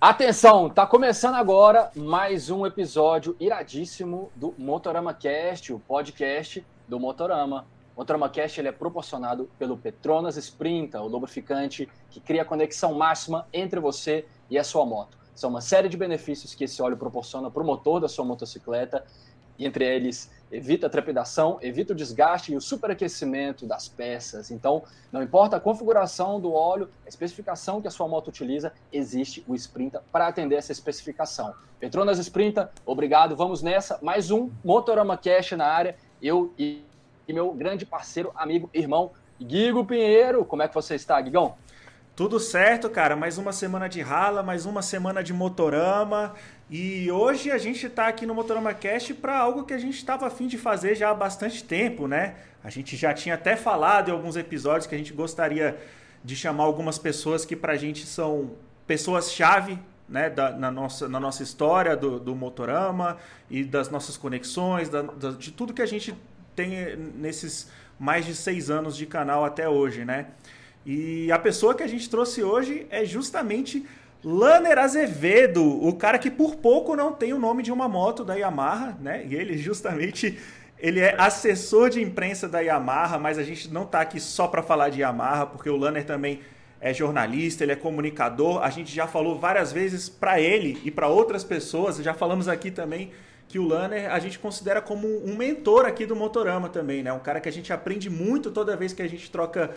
Atenção, tá começando agora mais um episódio iradíssimo do Motorama Cast, o podcast do Motorama. O Motorama Cast ele é proporcionado pelo Petronas Sprinta, o lubrificante que cria a conexão máxima entre você e a sua moto. São uma série de benefícios que esse óleo proporciona para o motor da sua motocicleta, entre eles evita a trepidação, evita o desgaste e o superaquecimento das peças. Então, não importa a configuração do óleo, a especificação que a sua moto utiliza, existe o Sprinta para atender essa especificação. Petronas Sprinta, obrigado, vamos nessa. Mais um Motorama Cash na área. Eu e, e meu grande parceiro, amigo, irmão, Guigo Pinheiro. Como é que você está, Guigão? Tudo certo, cara. Mais uma semana de rala, mais uma semana de motorama. E hoje a gente está aqui no Motorama Cast para algo que a gente estava afim de fazer já há bastante tempo, né? A gente já tinha até falado em alguns episódios que a gente gostaria de chamar algumas pessoas que para a gente são pessoas-chave né, da, na, nossa, na nossa história do, do Motorama e das nossas conexões, da, da, de tudo que a gente tem nesses mais de seis anos de canal até hoje, né? E a pessoa que a gente trouxe hoje é justamente Lanner Azevedo, o cara que por pouco não tem o nome de uma moto da Yamaha, né? E ele justamente ele é assessor de imprensa da Yamaha, mas a gente não está aqui só para falar de Yamaha, porque o Lanner também é jornalista, ele é comunicador. A gente já falou várias vezes para ele e para outras pessoas, já falamos aqui também que o Lanner a gente considera como um mentor aqui do Motorama também, né? Um cara que a gente aprende muito toda vez que a gente troca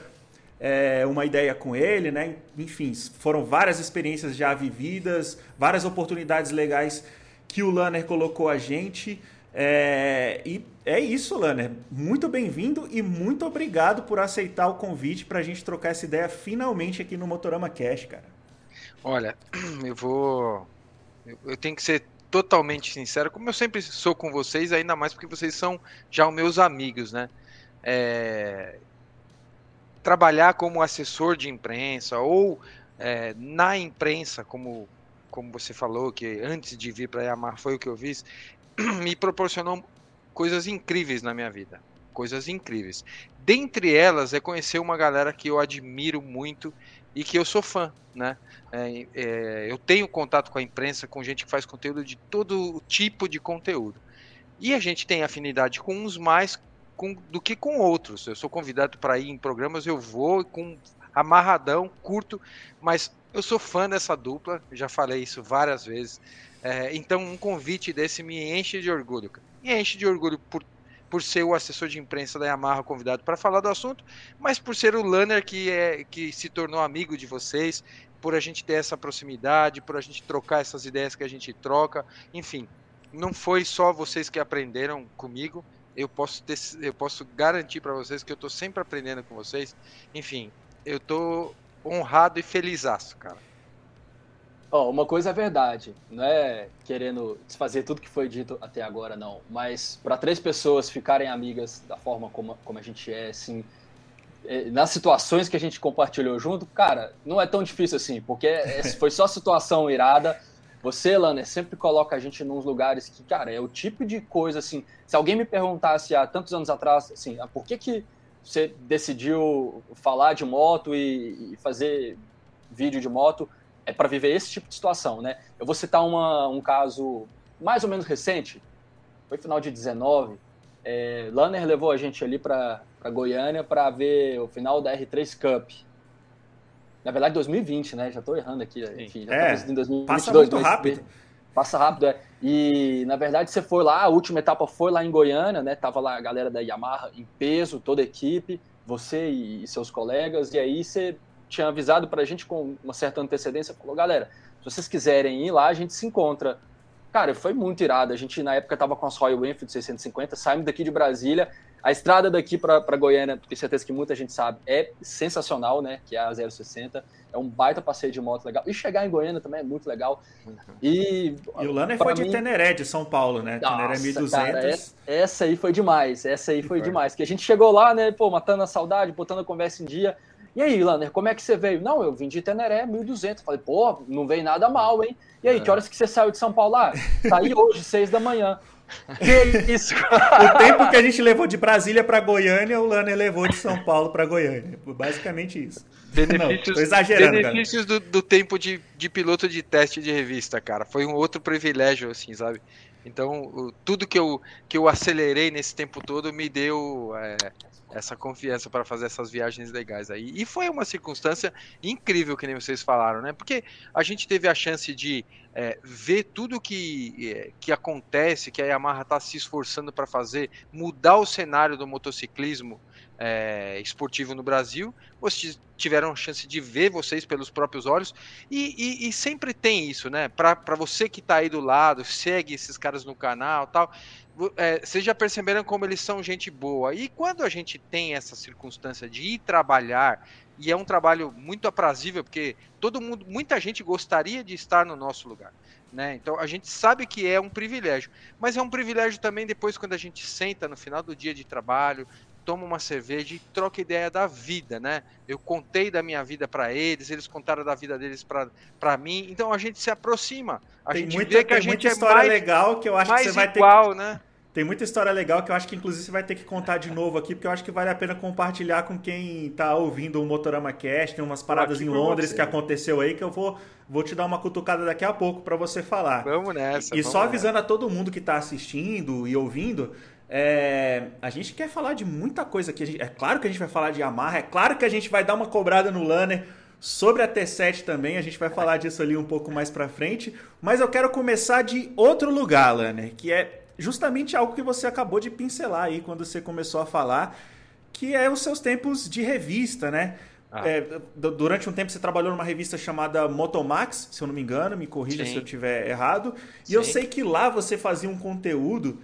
é, uma ideia com ele, né? Enfim, foram várias experiências já vividas, várias oportunidades legais que o Lanner colocou a gente. É, e é isso, Lanner. Muito bem-vindo e muito obrigado por aceitar o convite para a gente trocar essa ideia finalmente aqui no Motorama Cash, cara. Olha, eu vou. Eu tenho que ser totalmente sincero, como eu sempre sou com vocês, ainda mais porque vocês são já os meus amigos, né? É, trabalhar como assessor de imprensa ou é, na imprensa, como, como você falou, que antes de vir para Yamaha foi o que eu fiz, me proporcionou coisas incríveis na minha vida. Coisas incríveis. Dentre elas é conhecer uma galera que eu admiro muito e que eu sou fã, né? É, é, eu tenho contato com a imprensa, com gente que faz conteúdo de todo tipo de conteúdo. E a gente tem afinidade com uns mais, com, do que com outros. Eu sou convidado para ir em programas, eu vou com amarradão, curto, mas eu sou fã dessa dupla, já falei isso várias vezes. É, então, um convite desse me enche de orgulho. Me enche de orgulho por, por ser o assessor de imprensa da Yamaha convidado para falar do assunto, mas por ser o Lanner que, é, que se tornou amigo de vocês, por a gente ter essa proximidade, por a gente trocar essas ideias que a gente troca, enfim. Não foi só vocês que aprenderam comigo, eu posso, ter, eu posso garantir para vocês que eu estou sempre aprendendo com vocês. Enfim, eu estou honrado e felizaço, cara. Oh, uma coisa é verdade, não é querendo desfazer tudo que foi dito até agora, não. Mas para três pessoas ficarem amigas da forma como, como a gente é, assim, é, nas situações que a gente compartilhou junto, cara, não é tão difícil assim, porque é, foi só situação irada você, Lanner, sempre coloca a gente nos lugares que, cara, é o tipo de coisa assim. Se alguém me perguntasse há tantos anos atrás, assim, ah, por que, que você decidiu falar de moto e, e fazer vídeo de moto? É para viver esse tipo de situação, né? Eu vou citar uma, um caso mais ou menos recente, foi final de 19. É, Lanner levou a gente ali para Goiânia para ver o final da R3 Cup. Na verdade, 2020, né? Já estou errando aqui. Enfim, já é, em 2022. Passa muito rápido. Passa rápido, é. E, na verdade, você foi lá, a última etapa foi lá em Goiânia, né? Tava lá a galera da Yamaha em peso, toda a equipe, você e seus colegas, e aí você tinha avisado pra gente com uma certa antecedência, falou, galera, se vocês quiserem ir lá, a gente se encontra. Cara, foi muito irado. A gente, na época, tava com as Royal Enfield 650, saímos daqui de Brasília, a estrada daqui para Goiânia, tenho certeza que muita gente sabe, é sensacional, né? Que é a 060. É um baita passeio de moto legal. E chegar em Goiânia também é muito legal. E, e o Lanner foi mim... de Teneré, de São Paulo, né? Nossa, Teneré 1200. Cara, essa, essa aí foi demais. Essa aí foi, foi demais. Que a gente chegou lá, né? Pô, matando a saudade, botando a conversa em dia. E aí, Lanner, como é que você veio? Não, eu vim de Teneré, 1.200. Falei, pô, não veio nada mal, hein? E aí, é. que horas que você saiu de São Paulo lá? Ah, saí hoje, seis da manhã. Que isso? o tempo que a gente levou de Brasília para Goiânia, o Lanner levou de São Paulo para Goiânia. Basicamente isso. Benefícios, Não, exagerando, benefícios do, do, tempo de, de piloto de teste de revista, cara. Foi um outro privilégio, assim, sabe? Então, tudo que eu, que eu acelerei nesse tempo todo me deu é, essa confiança para fazer essas viagens legais aí. E foi uma circunstância incrível, que nem vocês falaram, né? Porque a gente teve a chance de é, ver tudo que, é, que acontece, que a Yamaha está se esforçando para fazer, mudar o cenário do motociclismo é, esportivo no Brasil. Vocês tiveram a chance de ver vocês pelos próprios olhos. E, e, e sempre tem isso, né? Para você que está aí do lado, segue esses caras no canal tal. É, vocês já perceberam como eles são gente boa. E quando a gente tem essa circunstância de ir trabalhar, e é um trabalho muito aprazível, porque todo mundo, muita gente gostaria de estar no nosso lugar. Né? Então a gente sabe que é um privilégio, mas é um privilégio também depois quando a gente senta no final do dia de trabalho, toma uma cerveja e troca ideia da vida, né? Eu contei da minha vida para eles, eles contaram da vida deles para mim, então a gente se aproxima. A tem gente muita, vê que a gente é história mais, legal que eu acho que você vai igual, ter né? Tem muita história legal que eu acho que inclusive você vai ter que contar de novo aqui, porque eu acho que vale a pena compartilhar com quem tá ouvindo o Motorama Cast, tem umas paradas em Londres que aconteceu aí que eu vou, vou te dar uma cutucada daqui a pouco para você falar. Vamos nessa. E, vamos só avisando nessa. a todo mundo que tá assistindo e ouvindo, é, a gente quer falar de muita coisa aqui. Gente, é claro que a gente vai falar de Yamaha, é claro que a gente vai dar uma cobrada no Lanner sobre a T7 também. A gente vai falar disso ali um pouco mais para frente. Mas eu quero começar de outro lugar, Lanner, que é justamente algo que você acabou de pincelar aí quando você começou a falar, que é os seus tempos de revista, né? Ah. É, durante um tempo você trabalhou numa revista chamada Motomax, se eu não me engano, me corrija Sim. se eu estiver errado. E Sim. eu sei que lá você fazia um conteúdo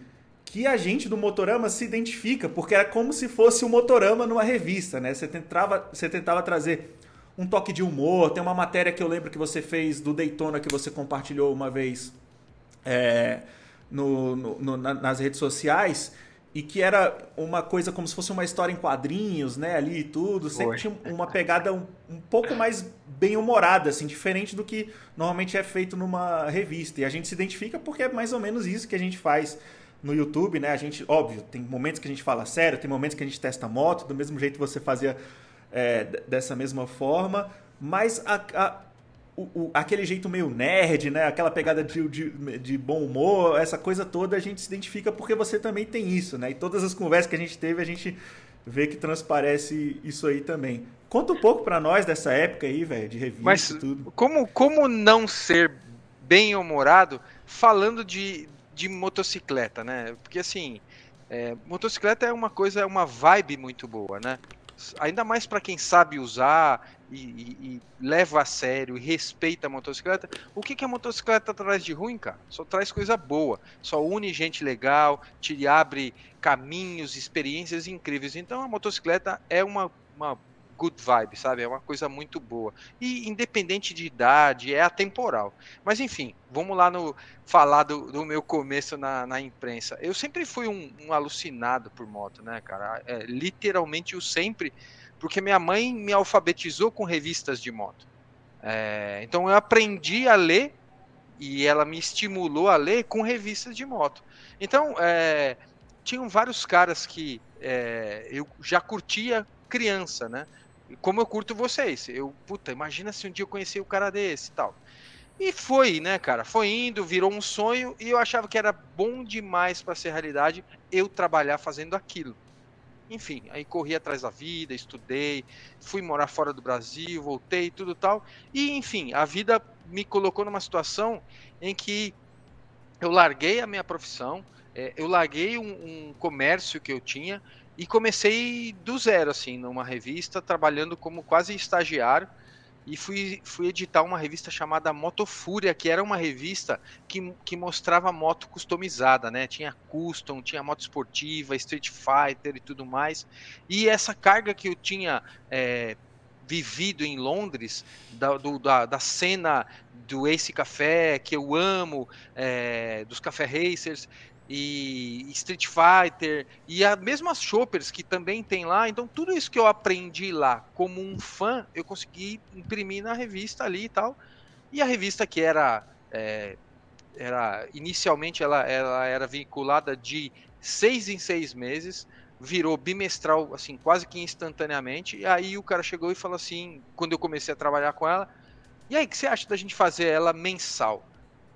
que a gente do Motorama se identifica, porque era como se fosse o Motorama numa revista, né? Você tentava, você tentava trazer um toque de humor. Tem uma matéria que eu lembro que você fez do Daytona que você compartilhou uma vez é, no, no, no, nas redes sociais e que era uma coisa como se fosse uma história em quadrinhos, né, ali e tudo. Sempre tinha uma pegada um, um pouco mais bem humorada, assim, diferente do que normalmente é feito numa revista. E a gente se identifica porque é mais ou menos isso que a gente faz no YouTube, né? A gente, óbvio, tem momentos que a gente fala sério, tem momentos que a gente testa moto, do mesmo jeito você fazia é, dessa mesma forma, mas a, a, o, o, aquele jeito meio nerd, né? Aquela pegada de, de, de, bom humor, essa coisa toda a gente se identifica porque você também tem isso, né? E todas as conversas que a gente teve, a gente vê que transparece isso aí também. Conta um pouco para nós dessa época aí, velho, de revista Mas e tudo. Como, como não ser bem humorado falando de, de motocicleta, né? Porque assim, é, motocicleta é uma coisa, é uma vibe muito boa, né? Ainda mais para quem sabe usar e, e, e, leva a sério e respeita a motocicleta. O que, que a motocicleta traz de ruim, cara? Só traz coisa boa, só une gente legal, te abre caminhos, experiências incríveis. Então a motocicleta é uma, uma good vibe, sabe? É uma coisa muito boa. E independente de idade, é atemporal. Mas enfim, vamos lá no falar do, do meu começo na, na, imprensa. Eu sempre fui um, um alucinado por moto, né, cara? É, literalmente o sempre, porque minha mãe me alfabetizou com revistas de moto. É, então eu aprendi a ler e ela me estimulou a ler com revistas de moto. Então, é, tinham vários caras que é, eu já curtia criança, né? Como eu curto vocês. Eu, puta, imagina se um dia eu conheci o cara desse e tal. E foi, né, cara? Foi indo, virou um sonho e eu achava que era bom demais para ser realidade eu trabalhar fazendo aquilo. Enfim, aí corri atrás da vida, estudei, fui morar fora do Brasil, voltei, tudo tal. E enfim, a vida me colocou numa situação em que eu larguei a minha profissão, é, eu larguei um, um comércio que eu tinha, e comecei do zero, assim, numa revista, trabalhando como quase estagiário. E fui, fui editar uma revista chamada Motofúria, que era uma revista que, que mostrava moto customizada, né? Tinha custom, tinha moto esportiva, Street Fighter e tudo mais. E essa carga que eu tinha é, vivido em Londres, da, do, da, da, cena do Ace Café, que eu amo, é, dos Café Racers, e Street Fighter e a mesmas shoppers que também tem lá. Então tudo isso que eu aprendi lá como um fã, eu consegui imprimir na revista ali e tal. E a revista que era é, era inicialmente ela, ela era vinculada de seis em seis meses, virou bimestral, assim, quase que instantaneamente. E aí o cara chegou e falou assim, quando eu comecei a trabalhar com ela, e aí, que você acha da gente fazer ela mensal?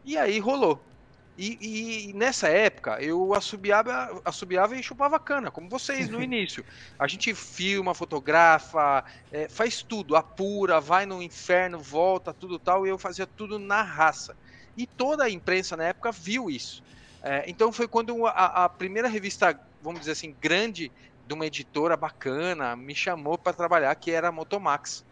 E aí rolou. E, e, nessa época eu assobiava, assobiava e chupava cana, como vocês no início. A gente filma, fotografa, é, faz tudo, apura, vai no inferno, volta, tudo tal, e eu fazia tudo na raça. E toda a imprensa na época viu isso. É, então foi quando a, a, primeira revista, vamos dizer assim, grande de uma editora bacana me chamou para trabalhar, que era a Motomax.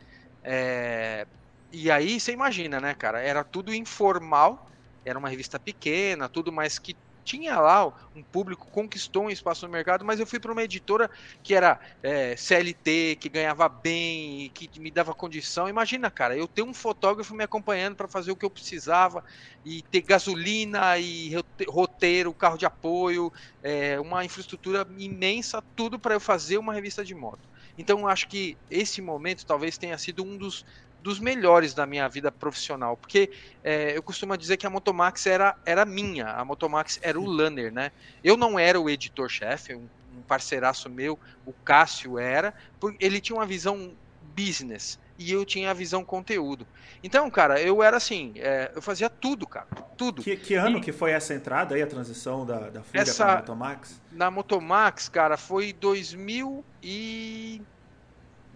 É, e aí você imagina, né, cara? Era tudo informal era uma revista pequena, tudo, mas que tinha lá um público, conquistou um espaço no mercado, mas eu fui para uma editora que era é, CLT, que ganhava bem, que me dava condição. Imagina, cara, eu ter um fotógrafo me acompanhando para fazer o que eu precisava, e ter gasolina e roteiro, carro de apoio, é, uma infraestrutura imensa, tudo para eu fazer uma revista de moto. Então, acho que esse momento talvez tenha sido um dos dos melhores da minha vida profissional, porque é, eu costumo dizer que a Motomax era, era minha, a Motomax era o Lanner, né? Eu não era o editor-chefe, um, um parceiraço meu, o Cássio era, porque ele tinha uma visão business e eu tinha a visão conteúdo. Então, cara, eu era assim, é, eu fazia tudo, cara, tudo. Que, que ano e, que foi essa entrada aí, a transição da, da Fúria para a Motomax? Na Motomax, cara, foi 2000 e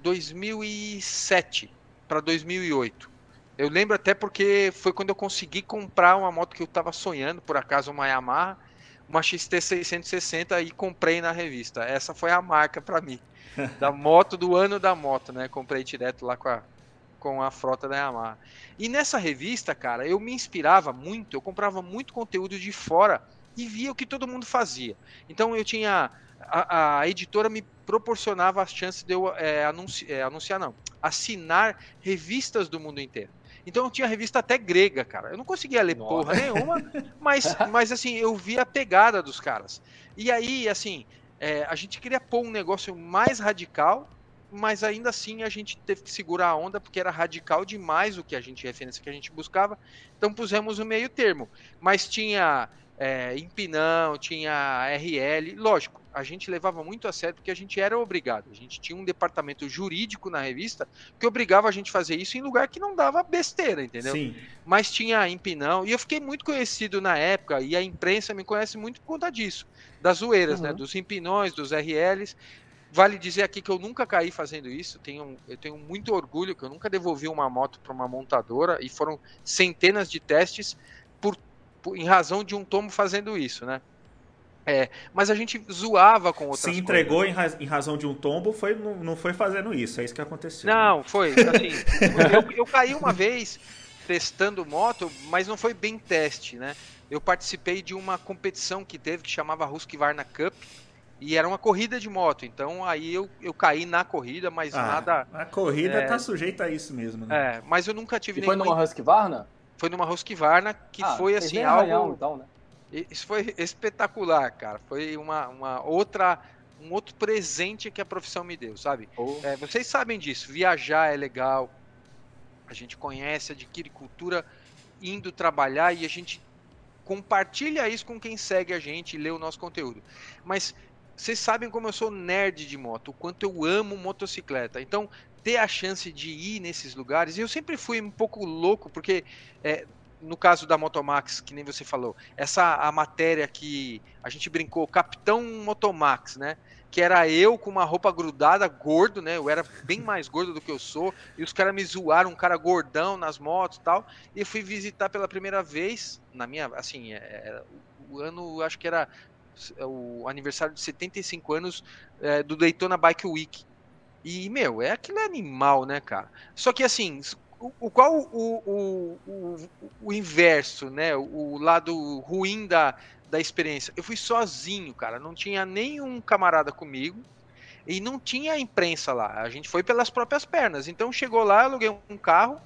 2007 para 2008. Eu lembro até porque foi quando eu consegui comprar uma moto que eu estava sonhando, por acaso uma Yamaha, uma XT 660 e comprei na revista. Essa foi a marca para mim, da moto do ano da moto, né? Comprei direto lá com a, com a frota da Yamaha. E nessa revista, cara, eu me inspirava muito, eu comprava muito conteúdo de fora e via o que todo mundo fazia. Então eu tinha a, a editora me proporcionava a chance de eu é, anunci, é, anunciar, não, assinar revistas do mundo inteiro. Então eu tinha revista até grega, cara. Eu não conseguia ler Nossa. porra nenhuma, mas, mas assim, eu via a pegada dos caras. E aí, assim, é, a gente queria pôr um negócio mais radical, mas ainda assim a gente teve que segurar a onda porque era radical demais o que a gente referência que a gente buscava. Então pusemos o meio termo. Mas tinha é, empinão, tinha RL, lógico, a gente levava muito a sério porque a gente era obrigado. A gente tinha um departamento jurídico na revista que obrigava a gente a fazer isso em lugar que não dava besteira, entendeu? Sim. Mas tinha empinão, e eu fiquei muito conhecido na época, e a imprensa me conhece muito por conta disso, das zoeiras, né? uhum. né? Dos empinões, dos RLs. Vale dizer aqui que eu nunca caí fazendo isso. Tenho, eu tenho muito orgulho que eu nunca devolvi uma moto para uma montadora e foram centenas de testes em razão de um tomo fazendo isso, né? É, mas a gente zoava com outras Se entregou em, ra em, razão de um tombo, foi, não, não foi fazendo isso, é isso que aconteceu. Não, foi, assim, eu, eu caí uma vez testando moto, mas não foi bem teste, né? Eu participei de uma competição que teve, que chamava Husqvarna Cup, e era uma corrida de moto, então aí eu, eu caí na corrida, mas ah, nada... A corrida é, tá sujeita a isso mesmo, né? É, mas eu nunca tive e nenhuma... foi numa Husqvarna? foi numa Husqvarna que ah, foi assim algo então, né? Isso foi espetacular cara foi uma, uma outra um outro presente que a profissão me deu sabe oh. é, vocês sabem disso viajar é legal a gente conhece adquire cultura indo trabalhar e a gente compartilha isso com quem segue a gente e lê o nosso conteúdo mas vocês sabem como eu sou nerd de moto, o quanto eu amo motocicleta. Então, ter a chance de ir nesses lugares. E eu sempre fui um pouco louco, porque é, no caso da Motomax, que nem você falou, essa a matéria que a gente brincou, Capitão Motomax, né? Que era eu com uma roupa grudada, gordo, né? Eu era bem mais gordo do que eu sou, e os caras me zoaram, um cara gordão nas motos e tal. E fui visitar pela primeira vez, na minha, assim, é, é o ano, acho que era o aniversário de 75 anos é, do Daytona Bike Week. E, meu, é aquele animal, né, cara? Só que assim, o, o qual o, o, o, inverso, né? O lado ruim da, da experiência. Eu fui sozinho, cara. Não tinha nenhum camarada comigo. E não tinha imprensa lá. A gente foi pelas próprias pernas. Então chegou lá, aluguei um carro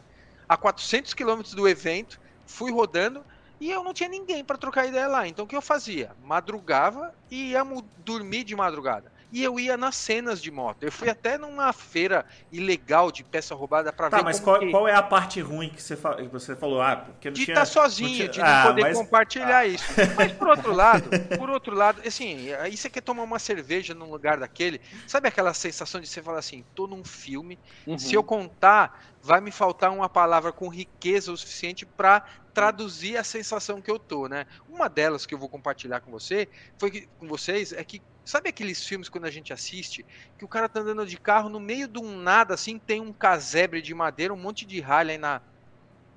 a 400 quilômetros do evento, fui rodando e eu não tinha ninguém para trocar ideia lá. Então o que eu fazia? Madrugava e íamos dormir de madrugada. E eu ia nas cenas de moto. Eu fui até numa feira ilegal de peça roubada para tá, ver. Tá, mas qual, que... qual, é a parte ruim que você, você falou? Ah, porque de estar tá sozinho, tinha... de não ah, poder mas... compartilhar ah. isso. Mas por outro lado, por outro lado, assim, aí você quer tomar uma cerveja num lugar daquele, sabe aquela sensação de você falar assim, tô num filme, uhum. se eu contar, vai me faltar uma palavra com riqueza o suficiente para traduzir a sensação que eu tô, né? Uma delas que eu vou compartilhar com você, foi que, com vocês, é que sabe aqueles filmes quando a gente assiste que o cara tá andando de carro no meio de um nada assim, tem um casebre de madeira, um monte de ralha aí na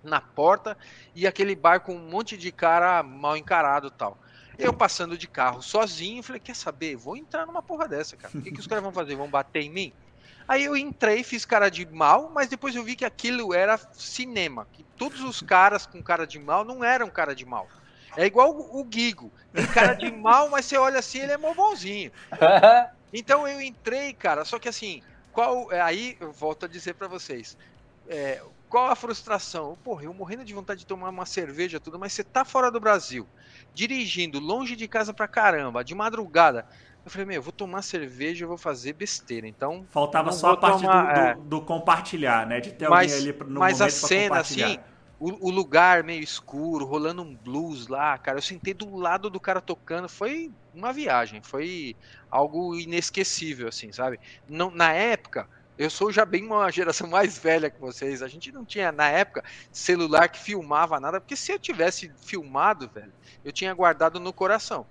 na porta e aquele bar com um monte de cara mal encarado, tal. Eu passando de carro sozinho, falei, quer saber? Vou entrar numa porra dessa, cara. O que, que os caras vão fazer? Vão bater em mim? Aí eu entrei, fiz cara de mal, mas depois eu vi que aquilo era cinema. Que todos os caras com cara de mal não eram cara de mal. É igual o, o Gigo. Tem cara de mal, mas você olha assim, ele é mó bonzinho. Então eu entrei, cara, só que assim, qual. É, aí eu volto a dizer para vocês. É, qual a frustração? Porra, eu morrendo de vontade de tomar uma cerveja, tudo, mas você tá fora do Brasil, dirigindo, longe de casa pra caramba, de madrugada. Eu falei, meu, eu vou tomar cerveja, eu vou fazer besteira. Então. Faltava só a parte tomar, do, é... do, do, compartilhar, né? De ter mas, alguém ali no Mas a cena, assim, o, o, lugar meio escuro, rolando um blues lá, cara. Eu sentei do lado do cara tocando. Foi uma viagem, foi algo inesquecível, assim, sabe? Não, na época. Eu sou já bem uma geração mais velha que vocês. A gente não tinha, na época, celular que filmava nada, porque se eu tivesse filmado, velho, eu tinha guardado no coração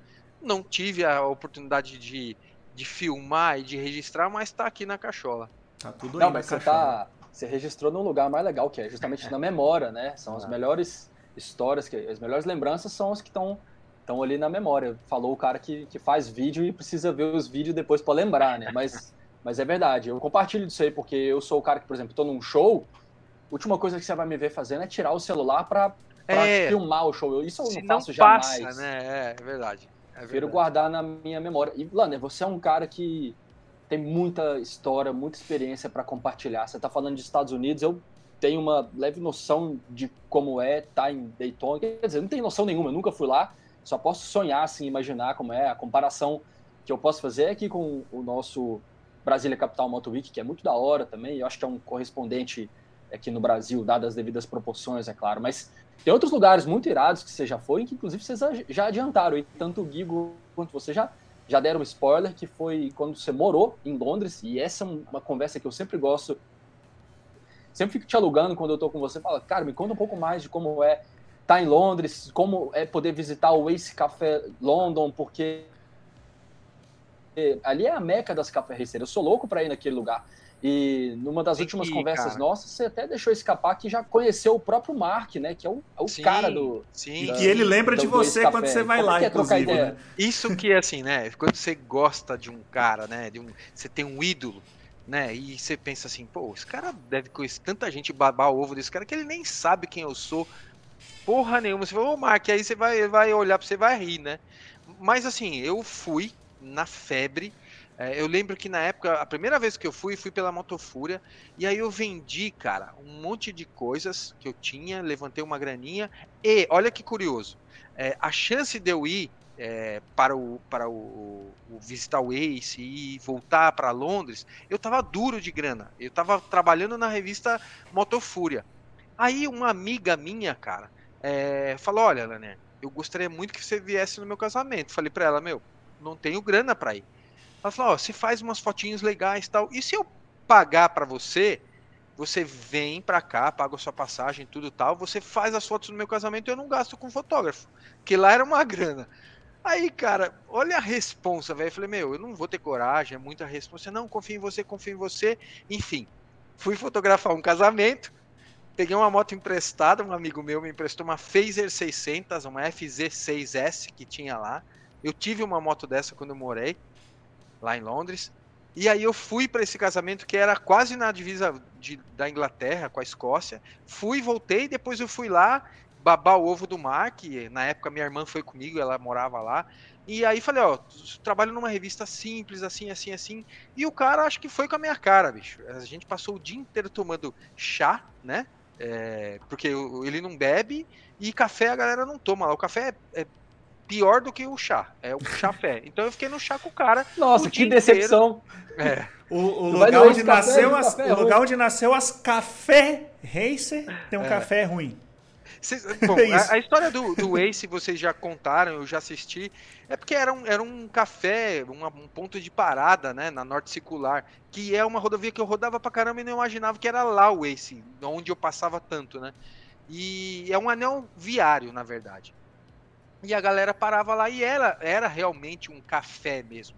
não tive a oportunidade de, de filmar e de registrar, mas está aqui na cachola. Tá tudo Não, mas você tá. Você registrou num lugar mais legal, que é justamente na memória, né? São as melhores histórias, que, as melhores lembranças são as que estão estão ali na memória. Falou o cara que, que faz vídeo e precisa ver os vídeos depois para lembrar, né? Mas, mas é verdade. Eu compartilho disso aí porque eu sou o cara que, por exemplo, estou num show. A última coisa que você vai me ver fazendo é tirar o celular para é, filmar o show. Isso eu não faço não passa, jamais. Né? É, é verdade. É Prefiro guardar na minha memória. E, Lander, você é um cara que tem muita história, muita experiência para compartilhar. Você está falando de Estados Unidos, eu tenho uma leve noção de como é estar tá em Daytona. Quer dizer, não tenho noção nenhuma, eu nunca fui lá, só posso sonhar, assim, imaginar como é. A comparação que eu posso fazer é aqui com o nosso Brasília Capital Moto Week, que é muito da hora também. Eu acho que é um correspondente aqui no Brasil, dadas as devidas proporções, é claro. Mas tem outros lugares muito irados que você já foi, que inclusive vocês já adiantaram. E tanto o Guigo quanto você já, já deram um spoiler, que foi quando você morou em Londres. E essa é uma conversa que eu sempre gosto. Sempre fico te alugando quando eu tô com você. Fala, cara, me conta um pouco mais de como é estar tá em Londres, como é poder visitar o Ace Café London, porque ali é a meca das café-receiras. Eu sou louco para ir naquele lugar. E numa das Tem últimas conversas cara. nossas, você até deixou escapar que já conheceu o próprio Mark, né? Que é o, é o sim, cara do. Sim. Da, e que ele lembra de você quando você vai Como lá, é inclusive. Né? Isso que é assim, né? Quando você gosta de um cara, né? De um, você tem um ídolo, né? E você pensa assim, pô, esse cara deve conhecer tanta gente babar o ovo desse cara que ele nem sabe quem eu sou. Porra nenhuma. Você fala, ô Mark, aí você vai, vai olhar pra você vai rir, né? Mas assim, eu fui na febre é, eu lembro que na época, a primeira vez que eu fui, fui pela Motofúria, e aí eu vendi, cara, um monte de coisas que eu tinha, levantei uma graninha, e olha que curioso, é, a chance de eu ir é, para, o, para o, o, visitar o Ace e voltar para Londres, eu tava duro de grana, eu tava trabalhando na revista Motofúria. Aí uma amiga minha, cara, é, falou: Olha, Lané, eu gostaria muito que você viesse no meu casamento. Falei para ela: Meu, não tenho grana para ir. Ela falou, ó, você faz umas fotinhos legais tal. E se eu pagar para você, você vem para cá, paga a sua passagem, tudo tal, você faz as fotos do meu casamento e eu não gasto com fotógrafo. Que lá era uma grana. Aí, cara, olha a responsa, velho. Falei, meu, eu não vou ter coragem, é muita responsa. Não, confio em você, confio em você. Enfim, fui fotografar um casamento. Peguei uma moto emprestada, um amigo meu me emprestou uma Phaser 600, uma FZ6S que tinha lá. Eu tive uma moto dessa quando eu morei lá em Londres. E aí eu fui para esse casamento que era quase na divisa de, da Inglaterra com a Escócia. Fui, voltei, depois eu fui lá babar o ovo do mar, que na época minha irmã foi comigo, ela morava lá. E aí falei, ó, trabalho numa revista simples, assim, assim, assim. E o cara acho que foi com a minha cara, bicho. A gente passou o dia inteiro tomando chá, né? É, porque ele não bebe e café a galera não toma lá. O café é, é pior do que o chá. É o chafé. Então eu fiquei no chá com o cara. Nossa, que decepção. É. O, o lugar, onde nasceu as, o lugar onde nasceu as café racer tem um é. café ruim. Cês, bom, é a, a, história do, do Ace vocês já contaram, eu já assisti. É porque era um, era um café, um, um ponto de parada, né, na Norte Circular, que é uma rodovia que eu rodava pra caramba e não imaginava que era lá o Ace, onde eu passava tanto, né? E é um anel viário, na verdade. E a galera parava lá e era, era realmente um café mesmo.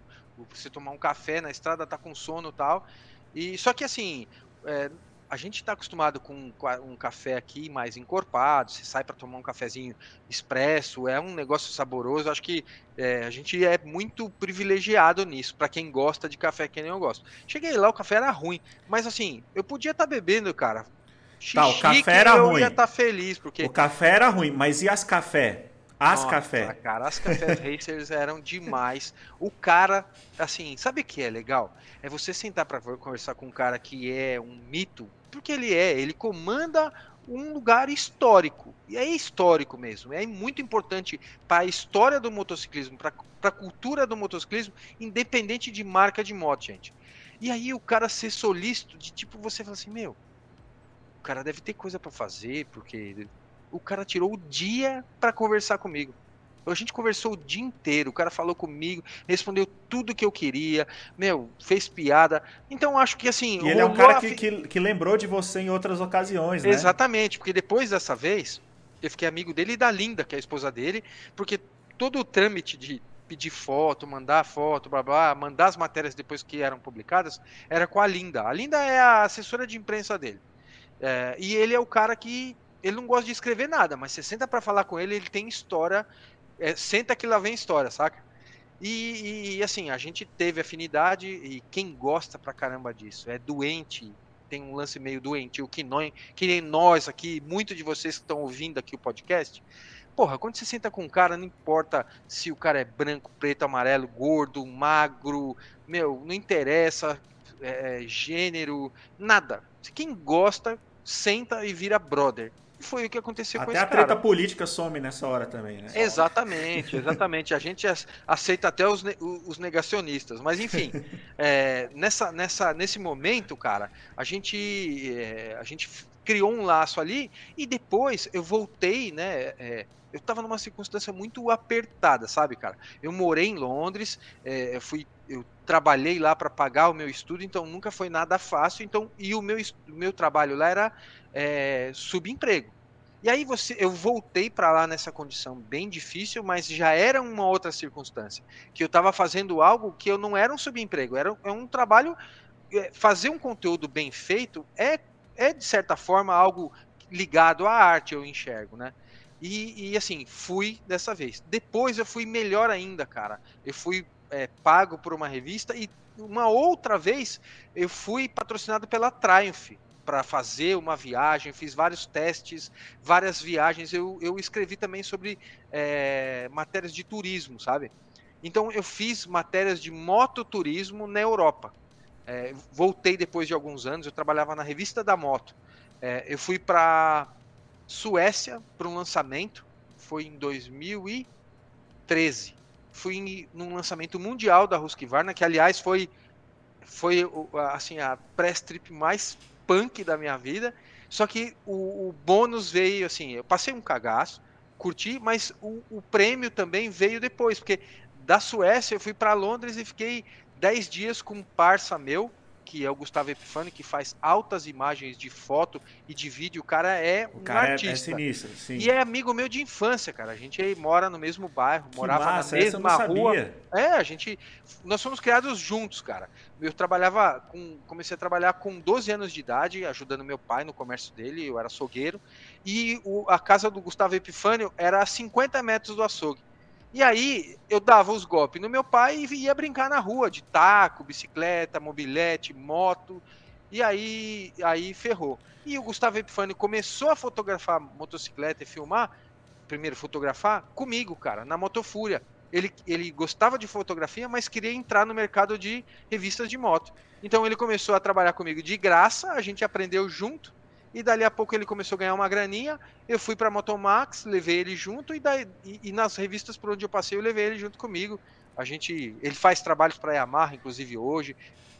Você tomar um café na estrada, tá com sono e tal. E só que assim, é, a gente está acostumado com um café aqui mais encorpado, você sai para tomar um cafezinho expresso, é um negócio saboroso. Acho que é, a gente é muito privilegiado nisso, para quem gosta de café que nem eu gosto. Cheguei lá, o café era ruim, mas assim, eu podia estar tá bebendo, cara. Xixi, tá, o café era eu ruim. ia estar tá feliz, porque. O café era ruim, mas e as café? As Nossa, café. Cara, as café racers eram demais. O cara, assim, sabe o que é legal? É você sentar para conversar com um cara que é um mito, porque ele é, ele comanda um lugar histórico. E é histórico mesmo. É muito importante para a história do motociclismo, para a cultura do motociclismo, independente de marca de moto, gente. E aí o cara ser solícito de tipo você fala assim, meu, o cara deve ter coisa para fazer, porque o cara tirou o dia para conversar comigo. A gente conversou o dia inteiro, o cara falou comigo, respondeu tudo que eu queria, meu, fez piada. Então acho que assim. E ele é um cara que, que, que, lembrou de você em outras ocasiões, né? Exatamente, porque depois dessa vez, eu fiquei amigo dele e da Linda, que é a esposa dele, porque todo o trâmite de pedir foto, mandar foto, blá blá, mandar as matérias depois que eram publicadas, era com a Linda. A Linda é a assessora de imprensa dele. É, e ele é o cara que ele não gosta de escrever nada, mas você senta para falar com ele, ele tem história. É, senta que lá vem história, saca? E, e, assim, a gente teve afinidade e quem gosta pra caramba disso é doente, tem um lance meio doente, o que, nós, que nem nós aqui, muitos de vocês que estão ouvindo aqui o podcast. Porra, quando você senta com um cara, não importa se o cara é branco, preto, amarelo, gordo, magro, meu, não interessa é, gênero, nada. Quem gosta, senta e vira brother foi o que aconteceu Até com esse cara. Até a treta política some nessa hora também, né? Exatamente, exatamente. A gente aceita até os, os negacionistas. Mas, enfim, é, nessa, nessa, nesse momento, cara, a gente, é, a gente criou um laço ali e depois eu voltei, né? É, eu tava numa circunstância muito apertada, sabe, cara? Eu morei em Londres, é, fui eu trabalhei lá para pagar o meu estudo, então nunca foi nada fácil. Então, e o meu, o meu trabalho lá era é, subemprego. E aí você, eu voltei para lá nessa condição bem difícil, mas já era uma outra circunstância, que eu estava fazendo algo que eu não era um subemprego, era é um trabalho. É, fazer um conteúdo bem feito é, é de certa forma algo ligado à arte, eu enxergo, né? E, e assim, fui dessa vez. Depois eu fui melhor ainda, cara. Eu fui é, pago por uma revista e uma outra vez eu fui patrocinado pela Triumph para fazer uma viagem, fiz vários testes, várias viagens. Eu, eu escrevi também sobre é, matérias de turismo, sabe? Então eu fiz matérias de mototurismo na Europa. É, voltei depois de alguns anos, eu trabalhava na revista da moto. É, eu fui para Suécia para um lançamento, foi em 2013. Fui num lançamento mundial da Husqvarna, que aliás foi foi assim a press trip mais punk da minha vida. Só que o, o bônus veio assim, eu passei um cagaço, curti, mas o, o prêmio também veio depois, porque da Suécia eu fui para Londres e fiquei 10 dias com um parça meu, que é o Gustavo Epifani, que faz altas imagens de foto e de vídeo. O cara é um cara artista. É, é sinistro, sim. E é amigo meu de infância, cara. A gente mora no mesmo bairro, que morava massa, na mesma rua. Sabia. É, a gente. Nós fomos criados juntos, cara. Eu trabalhava com. Comecei a trabalhar com 12 anos de idade, ajudando meu pai no comércio dele, eu era açougueiro. E o, a casa do Gustavo Epifânio era a 50 metros do açougue. E aí eu dava os golpes no meu pai e ia brincar na rua, de taco, bicicleta, mobilete, moto. E aí, aí ferrou. E o Gustavo Epifani começou a fotografar motocicleta e filmar, primeiro fotografar, comigo, cara, na Motofúria. Ele, ele gostava de fotografia, mas queria entrar no mercado de revistas de moto. Então ele começou a trabalhar comigo de graça, a gente aprendeu junto. E dali a pouco ele começou a ganhar uma graninha. Eu fui para Motomax, levei ele junto e, daí, e, e, nas revistas por onde eu passei eu levei ele junto comigo. A gente, ele faz trabalhos para Yamaha, inclusive hoje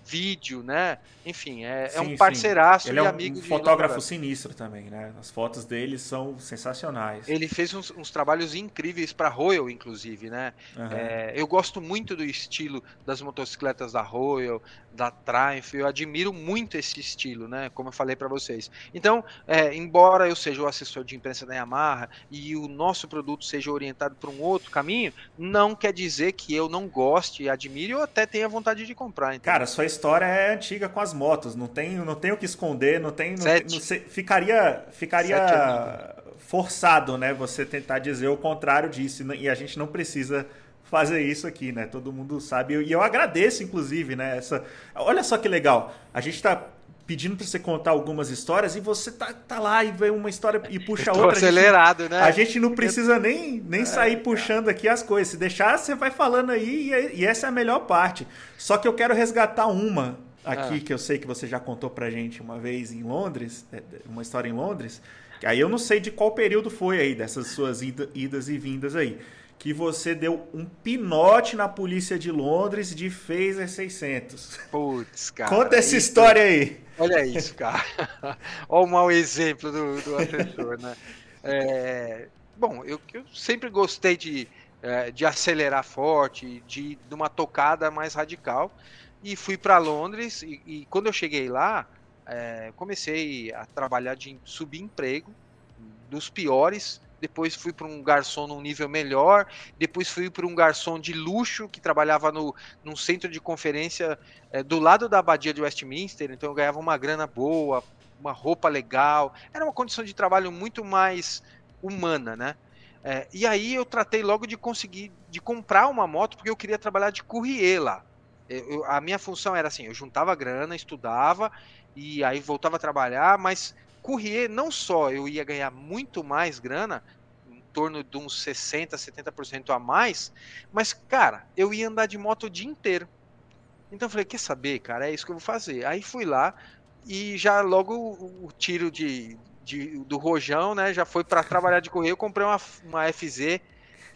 vídeo, né? Enfim, é, sim, é um parceiraço Ele é um, amigo um fotógrafo sinistro também, né? As fotos dele são sensacionais. Ele fez uns, uns trabalhos incríveis para Royal, inclusive, né? Uhum. É, eu gosto muito do estilo das motocicletas da Royal, da Triumph. Eu admiro muito esse estilo, né? Como eu falei para vocês. Então, é, embora eu seja o assessor de imprensa da Yamaha e o nosso produto seja orientado para um outro caminho, não quer dizer que eu não goste, admire ou até tenha vontade de comprar. Então. Cara, sua história é antiga com as motos, não tem, não tem o que esconder, não tem, não, não ficaria, ficaria forçado, né? Você tentar dizer o contrário disso e a gente não precisa fazer isso aqui, né? Todo mundo sabe e eu agradeço, inclusive, né? Essa, olha só que legal, a gente está pedindo para você contar algumas histórias e você tá, tá lá e vê uma história e puxa outra. acelerado, a gente, né? A gente não precisa nem, nem é, sair puxando aqui as coisas. Se deixar, você vai falando aí e, e, essa é a melhor parte. Só que eu quero resgatar uma aqui ah. que eu sei que você já contou pra gente uma vez em Londres, é, uma história em Londres. Aí eu não sei de qual período foi aí dessas suas idas e vindas aí que você deu um pinote na polícia de Londres de Phaser 600. Putz, cara. Conta essa isso... história aí. Olha isso, cara. Olha o mau exemplo do, do assessor, né? É... Bom, eu, eu, sempre gostei de, é, de acelerar forte, de, de uma tocada mais radical. E fui para Londres. E, e, quando eu cheguei lá, é, comecei a trabalhar de subemprego, dos piores depois fui para um garçom num nível melhor, depois fui para um garçom de luxo que trabalhava no, num centro de conferência é, do lado da abadia de Westminster, então eu ganhava uma grana boa, uma roupa legal, era uma condição de trabalho muito mais humana, né? É, e aí eu tratei logo de conseguir, de comprar uma moto, porque eu queria trabalhar de courrier lá. Eu, eu, a minha função era assim, eu juntava grana, estudava, e aí voltava a trabalhar, mas Courrier, não só eu ia ganhar muito mais grana, em torno de uns 60%, 70% a mais, mas, cara, eu ia andar de moto o dia inteiro. Então eu falei, quer saber, cara, é isso que eu vou fazer. Aí fui lá e já logo o tiro de, de do rojão, né, já foi para trabalhar de correio, eu comprei uma, uma FZ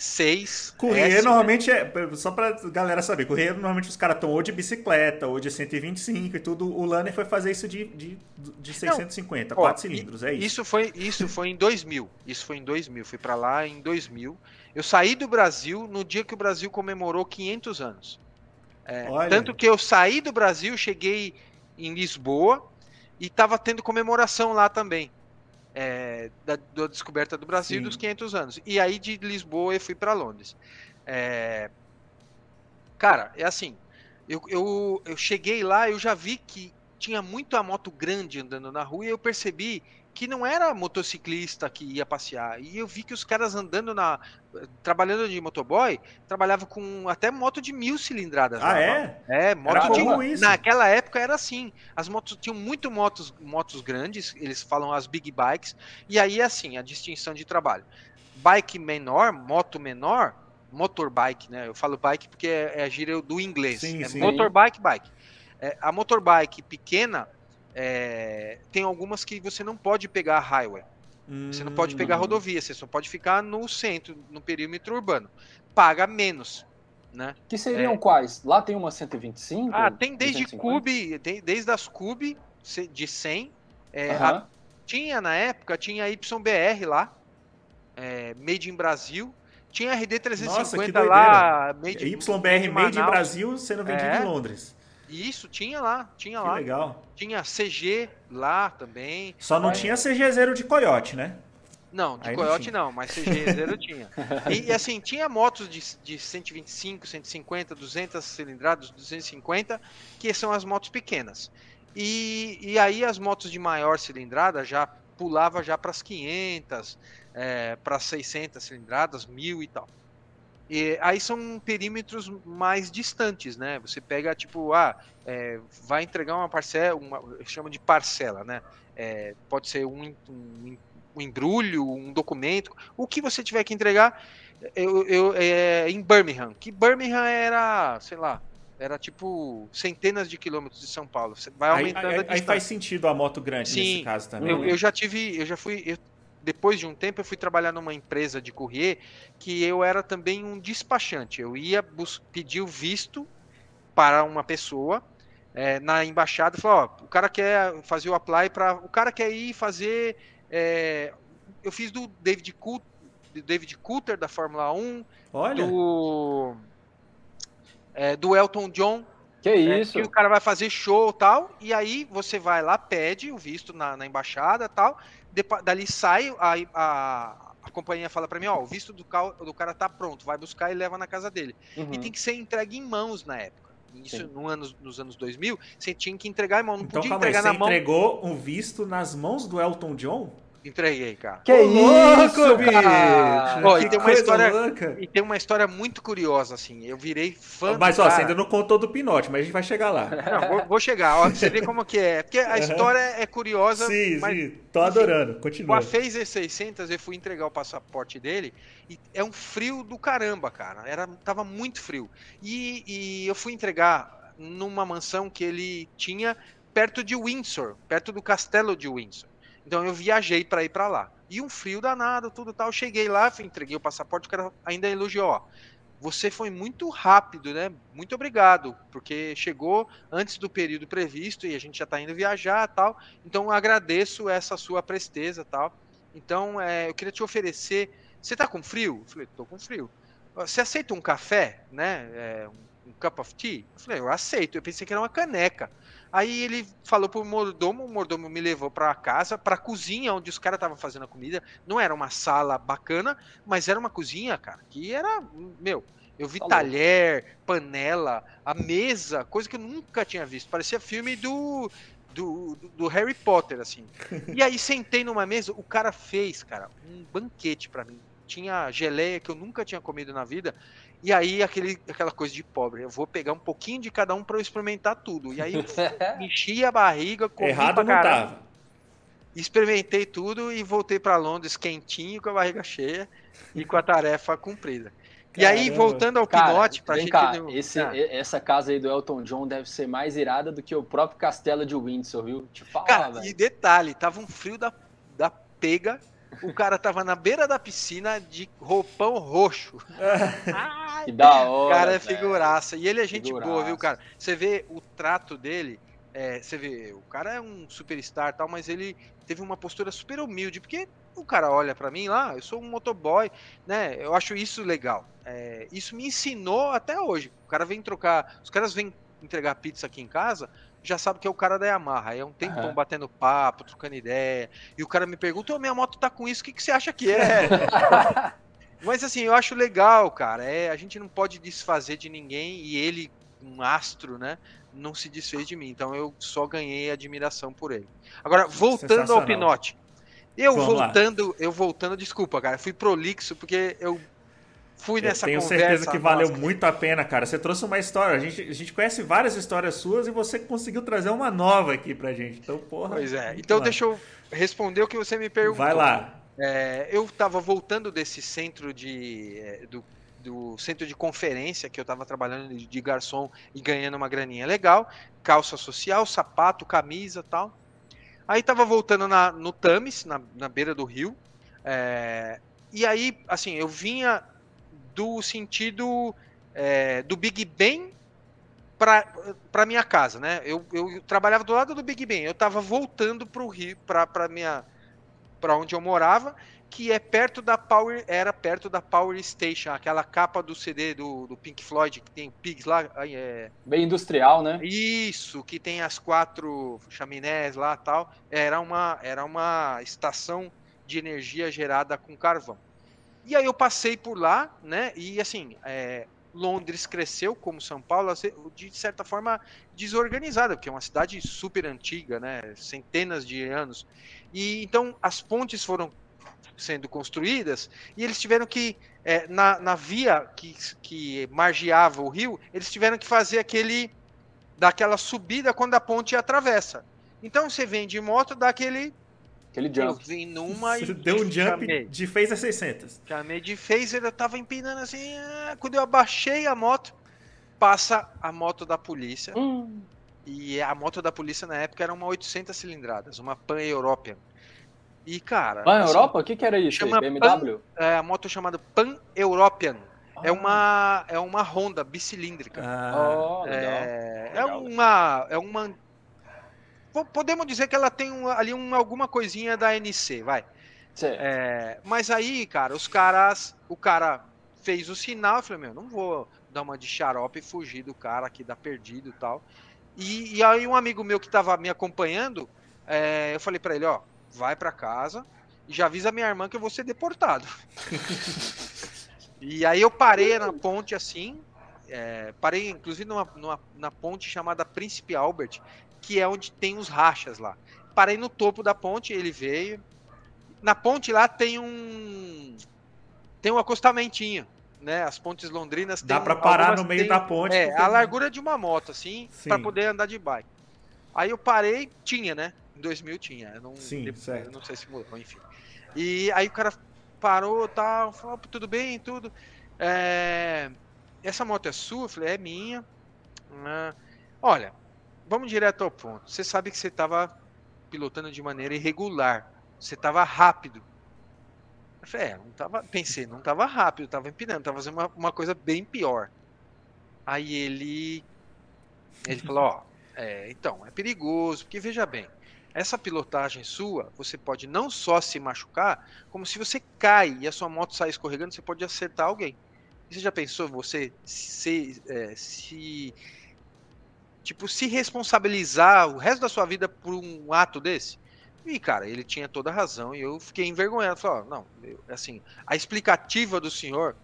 6. Correr S, normalmente né? é. Só pra galera saber, correr normalmente os caras estão ou de bicicleta, ou de 125 e tudo. O Lanner foi fazer isso de, de, de 650, 4 cilindros, é isso. Isso foi, isso foi em 2000. Isso foi em 2000. Fui para lá em 2000. Eu saí do Brasil no dia que o Brasil comemorou 500 anos. É, tanto que eu saí do Brasil, cheguei em Lisboa e estava tendo comemoração lá também é, da, da, descoberta do Brasil Sim. dos 500 anos. E aí de Lisboa eu fui para Londres. É, cara, é assim, eu, eu, eu cheguei lá, eu já vi que tinha muita moto grande andando na rua e eu percebi que não era motociclista que ia passear. E eu vi que os caras andando na. trabalhando de motoboy, trabalhava com até moto de mil cilindradas. Ah, é? É, moto de. Isso? Naquela época era assim. As motos tinham muito motos, motos grandes, eles falam as big bikes. E aí, assim, a distinção de trabalho. Bike menor, moto menor, motorbike, né? Eu falo bike porque é, é a gíria do inglês. Sim, é sim. motorbike, bike. É, a motorbike pequena é, tem algumas que você não pode pegar a highway. Hum, você não pode pegar a hum. rodovia, você só pode ficar no centro, no perímetro urbano. Paga menos. Né? Que seriam é... quais? Lá tem uma 125? Ah, tem desde Cube, desde as Cube de 100. É, uhum. a, tinha na época, tinha a YBR lá, é, Made in Brasil. Tinha a RD350 Nossa, lá, Made, YBR Made in Brasil sendo vendido é. em Londres. Isso, tinha lá, tinha que lá. legal. Tinha CG lá também. Só não tinha CG zero de Coyote, né? Não, de Aí Coyote não, não, mas CG zero tinha. E, e, assim, tinha motos de, de 125, 150, 200 cilindradas, 250, que são as motos pequenas. E, e aí as motos de maior cilindrada já pulava já para as 500, é, para 600 cilindradas, 1000 e tal. E aí são perímetros mais distantes, né? Você pega, tipo, ah, é, vai entregar uma parcela, uma, chama de parcela, né? É, pode ser um, um, um, embrulho, um documento, o que você tiver que entregar eu, eu, é, em Birmingham. Que Birmingham era, sei lá, era tipo centenas de quilômetros de São Paulo. Vai aumentando aí, aí, aí faz sentido a moto grande Sim, nesse caso também. Eu, né? eu já tive, eu já fui, eu, depois de um tempo eu fui trabalhar numa empresa de courrier que eu era também um despachante. Eu ia pedir o visto para uma pessoa é, na embaixada, falou, ó, o cara quer fazer o apply para, o cara quer ir fazer, é, eu fiz do David Coulter, David Coulter da Fórmula 1, Olha. do é, do Elton John. Que é, isso? que o cara vai fazer show tal, e aí você vai lá, pede o visto na, na embaixada tal, dali sai, a, a, a companhia fala para mim, ó, o visto do, cal, do cara tá pronto, vai buscar e leva na casa dele. Uhum. E tem que ser entregue em mãos na época. Isso no anos, nos anos 2000, você tinha que entregar em mão, não então, podia entregar aí, na mão. Você entregou um visto nas mãos do Elton John? Entreguei, cara. Que louco, bicho! Ó, e, tem uma história, louca. e tem uma história muito curiosa, assim. Eu virei fã Mas, ó, cara. você ainda não contou do Pinote, mas a gente vai chegar lá. Não, vou, vou chegar. Ó, você vê como que é. Porque a história é curiosa. Sim, mas, sim. Tô adorando. Continua. Com a Phase 600, eu fui entregar o passaporte dele e é um frio do caramba, cara. Era, tava muito frio. E, e eu fui entregar numa mansão que ele tinha perto de Windsor, perto do castelo de Windsor. Então eu viajei para ir para lá. E um frio danado, tudo tal. Cheguei lá, entreguei o passaporte, o cara ainda elogiou, ó. Você foi muito rápido, né? Muito obrigado, porque chegou antes do período previsto e a gente já está indo viajar, tal. Então agradeço essa sua presteza, tal. Então é, eu queria te oferecer. Você tá com frio? Eu falei, tô com frio. Você aceita um café, né? É, um, um cup of tea? Eu falei, eu aceito. Eu pensei que era uma caneca. Aí ele falou pro mordomo, o mordomo me levou para casa, para cozinha onde os caras estavam fazendo a comida. Não era uma sala bacana, mas era uma cozinha, cara, que era, meu, eu vi Falou. talher, panela, a mesa, coisa que eu nunca tinha visto. Parecia filme do do, do, Harry Potter, assim. E aí sentei numa mesa, o cara fez, cara, um banquete para mim. Tinha geleia que eu nunca tinha comido na vida. E aí, aquele, aquela coisa de pobre, eu vou pegar um pouquinho de cada um para eu experimentar tudo. E aí, enchi a barriga, comi Errado pra não tava. Experimentei tudo e voltei para Londres quentinho, com a barriga cheia e com a tarefa cumprida. Caramba. E aí, voltando ao Cara, Pinote, pra gente. Cá, esse, ah. Essa casa aí do Elton John deve ser mais irada do que o próprio castelo de Windsor, viu? Te fala, Cara, e detalhe, tava um frio da, da pega o cara tava na beira da piscina de roupão roxo. Ai, que da hora. O cara é figuraça. E ele é gente figuraça. boa, viu, cara? Você vê o trato dele. É, você vê, o cara é um superstar tal, mas ele teve uma postura super humilde, porque o cara olha para mim lá, eu sou um motoboy, né? Eu acho isso legal. É, isso me ensinou até hoje. O cara vem trocar, os caras vêm entregar pizza aqui em casa, já sabe que é o cara da Yamaha. Aí é um tempão uhum. batendo papo, trocando ideia. E o cara me pergunta: oh, minha moto tá com isso, o que, que você acha que é? Mas assim, eu acho legal, cara. É, a gente não pode desfazer de ninguém e ele, um astro, né? Não se desfez de mim. Então eu só ganhei admiração por ele. Agora, voltando ao Pinote. Eu Vamos voltando, lá. eu voltando, desculpa, cara, fui prolixo porque eu fui nessa tenho conversa. Tenho certeza que valeu nossa. muito a pena, cara. Você trouxe uma história. A gente, a gente conhece várias histórias suas e você conseguiu trazer uma nova aqui pra gente. Então, porra. Pois é. Então, lá. deixa eu responder o que você me perguntou. Vai lá. É, eu estava voltando desse centro de. É, do, do centro de conferência que eu estava trabalhando de garçom e ganhando uma graninha legal, calça social, sapato, camisa tal. Aí estava voltando na, no Tames, na, na beira do rio. É, e aí, assim, eu vinha do sentido é, do Big Ben para minha casa, né? Eu, eu, trabalhava do lado do Big Ben, eu estava voltando para o Rio, para minha para onde eu morava, que é perto da Power, era perto da Power Station, aquela capa do CD do, do Pink Floyd que tem Pigs lá, é... bem industrial, né? Isso, que tem as quatro chaminés lá, tal. Era uma era uma estação de energia gerada com carvão. E aí eu passei por lá, né? E assim, é, Londres cresceu como São Paulo, de certa forma desorganizada, porque é uma cidade super antiga, né? Centenas de anos. E então as pontes foram sendo construídas e eles tiveram que é, na, na via que, que margeava o rio, eles tiveram que fazer aquele daquela subida quando a ponte atravessa. Então você vem de moto, dá aquele Aquele jump. Eu vim numa e. Deu um jump chamei. de phaser 600. Chamei de phaser, eu tava empinando assim. Ah, quando eu abaixei a moto, passa a moto da polícia. Hum. E a moto da polícia na época era uma 800 cilindradas, uma Pan European. E, cara. Pan assim, Europa? O que, que era isso? chama BMW? É a moto chamada Pan European. É Ah. uma, é uma Honda bicilíndrica. Ah, Oh, legal. É, é Legal. uma. É uma. Po- Podemos dizer que ela tem um- ali um, alguma coisinha da NC, vai. É, mas aí, cara, os caras. O cara fez o sinal, eu falei, meu, não vou dar uma de xarope e fugir do cara aqui, dar perdido e tal. E, e aí um amigo meu que tava me acompanhando, é, eu falei pra ele, ó, vai pra casa e já avisa minha irmã que eu vou ser deportado. e aí eu parei na ponte assim, é, parei inclusive numa, numa, na ponte chamada Príncipe Albert, que é onde tem os rachas lá. Parei no topo da ponte, ele veio. Na ponte lá tem um tem um acostamentinho, né? As pontes londrinas dá pra parar no meio tem- da ponte. é, a largura de uma moto, assim, Sim. pra poder andar de bike. Aí eu parei, tinha, né? Em 2000 tinha. Eu não, Sim, eu certo. não sei se mudou, enfim. E aí o cara parou tal, falou, "Pô, tudo bem, tudo. É, essa moto é sua? Eu falei, é minha. Ah, olha, vamos direto ao ponto. Você sabe que você estava pilotando de maneira irregular. Você estava rápido. Eu falei, é, não tava, pensei, não estava rápido, estava empinando, estava fazendo uma, uma coisa bem pior. Aí ele ele falou, ó, é, então, é perigoso, porque veja bem, essa pilotagem sua, você pode não só se machucar, como se você cai e a sua moto sai escorregando, você pode acertar alguém. E você já pensou você se, é, se tipo se responsabilizar o resto da sua vida por um ato desse? E cara, ele tinha toda a razão e eu fiquei envergonhado. Falei, ó, não, eu- assim, a explicativa do senhor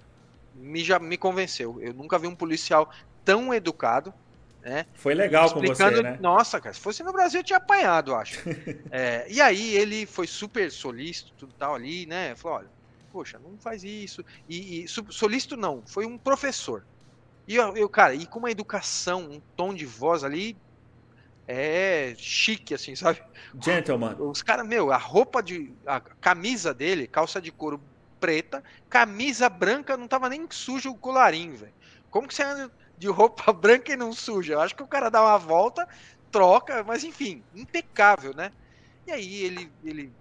me já me convenceu. Eu nunca vi um policial tão educado, né? Foi legal com você, né? nossa, cara, se fosse no Brasil eu tinha apanhado, eu acho. É, e aí ele foi super solícito, tudo tal ali, né? Falou, olha, poxa, não faz isso. E, e solícito não, foi um professor. E eu, cara, e com uma educação, um tom de voz ali é chique, assim, sabe? Gentleman. Os caras, meu, a roupa de. A camisa dele, calça de couro preta, camisa branca, não tava nem sujo o colarinho, velho. Como que você anda de roupa branca e não suja? Eu acho que o cara dá uma volta, troca, mas enfim, impecável, né? E aí ele, ele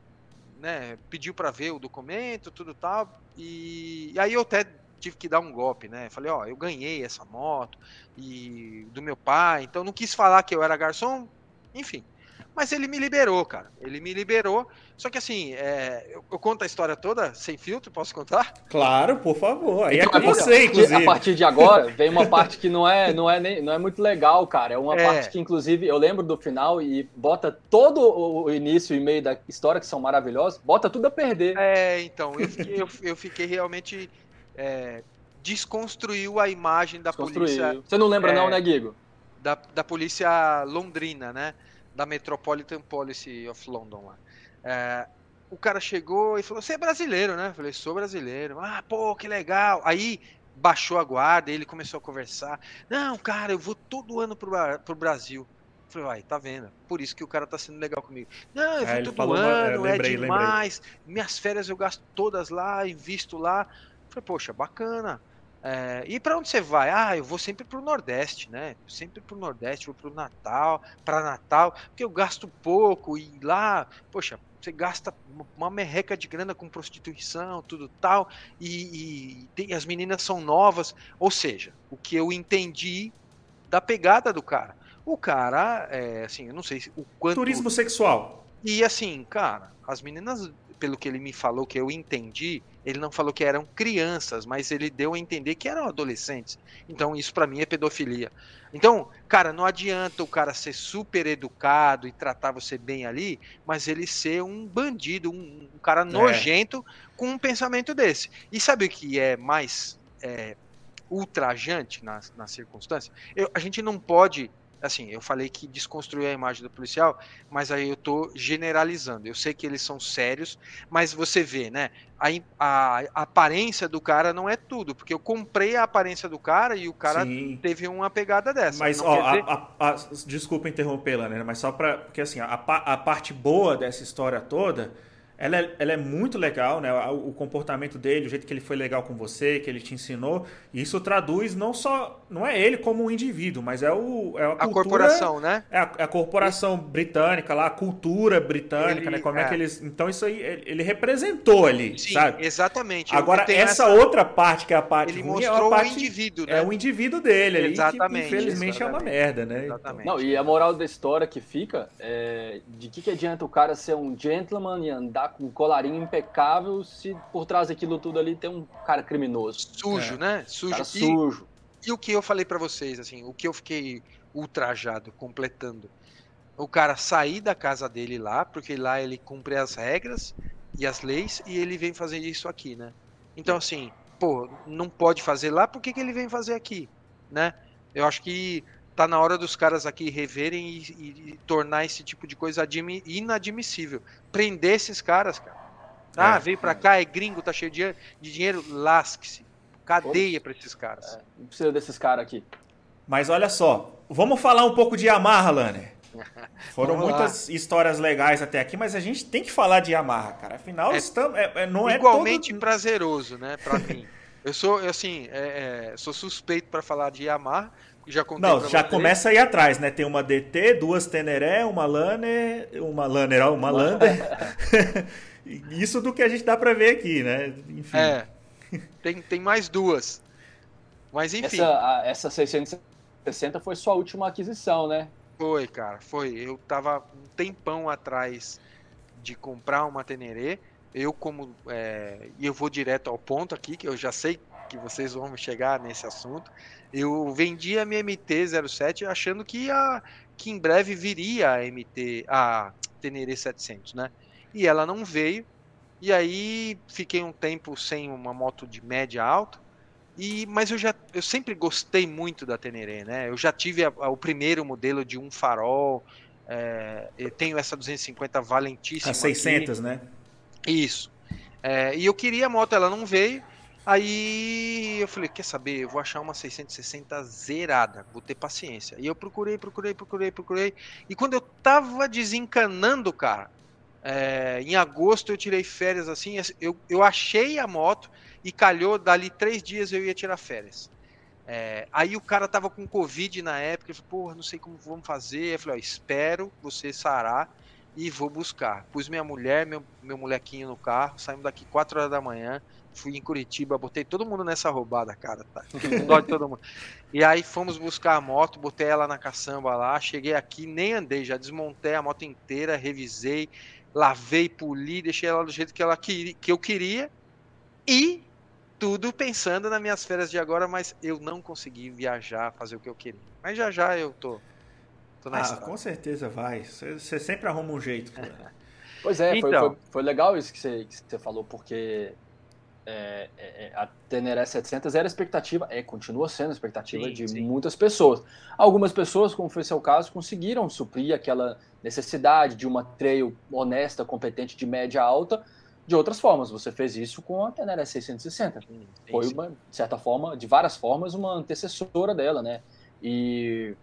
né, pediu para ver o documento, tudo tal, e, e aí eu até tive que dar um golpe, né? Falei, ó, eu ganhei essa moto e do meu pai, então não quis falar que eu era garçom, enfim. Mas ele me liberou, cara. Ele me liberou. Só que assim, é, eu, eu conto a história toda sem filtro, posso contar? Claro, por favor. Aí é Então, com a você, inclusive. A partir de agora, vem uma parte que não é, não é, nem, não é muito legal, cara. É uma É. parte que, inclusive, eu lembro do final e bota todo o início e meio da história, que são maravilhosos, bota tudo a perder. É, então, eu fiquei, eu, eu fiquei realmente. É, desconstruiu a imagem da polícia. Você não lembra, É. não, né, Guigo? da, da polícia londrina, né? Da Metropolitan Policy of London lá. É, o cara chegou e falou: Você é brasileiro, né? Eu falei: Sou brasileiro. Ah, pô, que legal. Aí baixou a guarda, ele começou a conversar. Não, cara, eu vou todo ano pro, pro Brasil. Eu falei, vai, tá vendo? Por isso que o cara tá sendo legal comigo. Não, eu É, vou ele todo falou uma- ano, é, lembrei, é demais. Minhas férias eu gasto todas lá, invisto lá. Falei, poxa, bacana. É, e para onde você vai? Ah, eu vou sempre pro Nordeste, né? Sempre pro Nordeste, vou pro Natal, para Natal, porque eu gasto pouco e lá, poxa, você gasta uma- merreca de grana com prostituição, tudo tal, e, e tem- as meninas são novas. Ou seja, o que eu entendi da pegada do cara. O cara, é, assim, eu não sei se- o quanto. Turismo sexual. E assim, cara, as meninas, pelo que ele me falou, que eu entendi, ele não falou que eram crianças, mas ele deu a entender que eram adolescentes. Então isso pra mim é pedofilia. Então, cara, não adianta o cara ser super educado e tratar você bem ali, mas ele ser um bandido, um, um cara nojento com um pensamento desse. E sabe o que é mais é, ultrajante na, na circunstância? Eu- a gente não pode assim, eu falei que desconstruiu a imagem do policial, mas aí eu tô generalizando. Eu sei que eles são sérios, mas você vê, né? A, a- a aparência do cara não é tudo, porque eu comprei a aparência do cara e o cara Sim. teve uma pegada dessa. Mas, ó, dizer- a- a- desculpa interrompê-la, né? Mas só pra. Porque assim, a, a parte boa dessa história toda ela é, ela é muito legal, né? O, comportamento dele, o jeito que ele foi legal com você, que ele te ensinou. Isso traduz não só. Não é ele como um indivíduo, mas é, o, é a, cultura, a corporação, né? É a, é a corporação ele, britânica lá, a cultura britânica, ele, né? Como é. é. que eles. Então isso aí, ele, representou ali, Sim, sabe? Exatamente. Agora, essa, essa, outra parte, que é a parte ele ruim, mostrou é parte, o indivíduo, né? É o indivíduo dele ali, exatamente, que infelizmente exatamente, é uma merda, né? Exatamente. Não, e a moral da história que fica é de que, que adianta o cara ser um gentleman e andar com um colarinho impecável se por trás daquilo tudo ali tem um cara criminoso. Sujo, é. né? Sujo. Cara sujo. E, o que eu falei para vocês, assim, o que eu fiquei ultrajado, completando. O cara sair da casa dele lá, porque lá ele cumpre as regras e as leis, e ele vem fazer isso aqui, né? Então, assim, pô, não pode fazer lá, por que, que ele vem fazer aqui, né? Eu acho que tá na hora dos caras aqui reverem e, e, e tornar esse tipo de coisa inadmissível. Prender esses caras, cara. Ah, é. veio pra cá, é gringo, tá cheio de, de dinheiro, lasque-se. Cadeia para esses caras. É, não precisa desses caras aqui. Mas olha só, vamos falar um pouco de Yamaha, Lanner. Foram muitas histórias legais até aqui, mas a gente tem que falar de Yamaha, cara. Afinal, é, estamos, é, é não é igualmente todo... prazeroso, né, para mim. Eu sou, assim, é, sou suspeito para falar de Yamaha, já Não, já começa aí atrás, né? Tem uma DT, duas Teneré, uma Lanner, uma Lanner, ó, uma Lander. Isso do que a gente dá para ver aqui, né? Enfim. É. Tem, tem mais duas. Mas enfim. Essa, a, essa 660 foi sua última aquisição, né? Foi, cara, foi. Eu tava um tempão atrás de comprar uma Teneré. Eu, como. É, e eu vou direto ao ponto aqui, que eu já sei que vocês vão chegar nesse assunto. Eu vendi a minha MT-07 achando que, a, que em breve viria a MT, a Teneré 700, né? E ela não veio. E aí fiquei um tempo sem uma moto de média alta. E, mas eu já eu sempre gostei muito da Teneré, né? Eu já tive a, a, o primeiro modelo de um farol. É, eu tenho essa 250 valentíssima. A 600, aqui. né? Isso. É, e eu queria a moto, ela não veio. Aí eu falei, quer saber? Eu vou achar uma 660 zerada, vou ter paciência. E eu procurei, procurei, procurei, procurei. E quando eu tava desencanando, cara, é, em agosto eu tirei férias assim, eu, eu achei a moto e calhou, dali três dias eu ia tirar férias. É, aí o cara tava com Covid na época, falou, porra, não sei como vamos fazer. Eu falei, ó, espero você sarar e vou buscar. Pus minha mulher, meu, meu molequinho no carro, saímos daqui 4 horas da manhã, fui em Curitiba, botei todo mundo nessa roubada, cara, tá? Fiquei com dó de todo mundo. E aí fomos buscar a moto, botei ela na caçamba lá, cheguei aqui, nem andei, já desmontei a moto inteira, revisei, lavei, poli, deixei ela do jeito que, ela que, que eu queria e tudo pensando nas minhas férias de agora, mas eu não consegui viajar, fazer o que eu queria. Mas já já eu tô, tô na ah, estrada. com certeza vai. Você sempre arruma um jeito. pois é, então, foi, foi, foi, legal isso que você, que você falou, porque é, é, é, a Teneré 700 era expectativa, é, continua sendo expectativa sim, de sim. muitas pessoas. Algumas pessoas, como foi seu caso, conseguiram suprir aquela necessidade de uma trail honesta, competente de média alta de outras formas. Você fez isso com a Teneré 660. Sim, foi, uma, de certa forma, de várias formas, uma antecessora dela, né? E...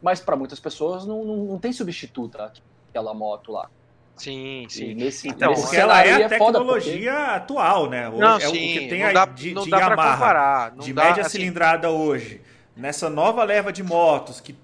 Mas para muitas pessoas não, não, não tem substituta aquela moto lá. Sim, sim. Nesse, então, nesse ela é a é tecnologia porque... atual, né? Hoje não, é sim, o que tem não dá, de, não de dá Yamaha, comparar, de dá, média assim... cilindrada hoje. Nessa nova leva de motos que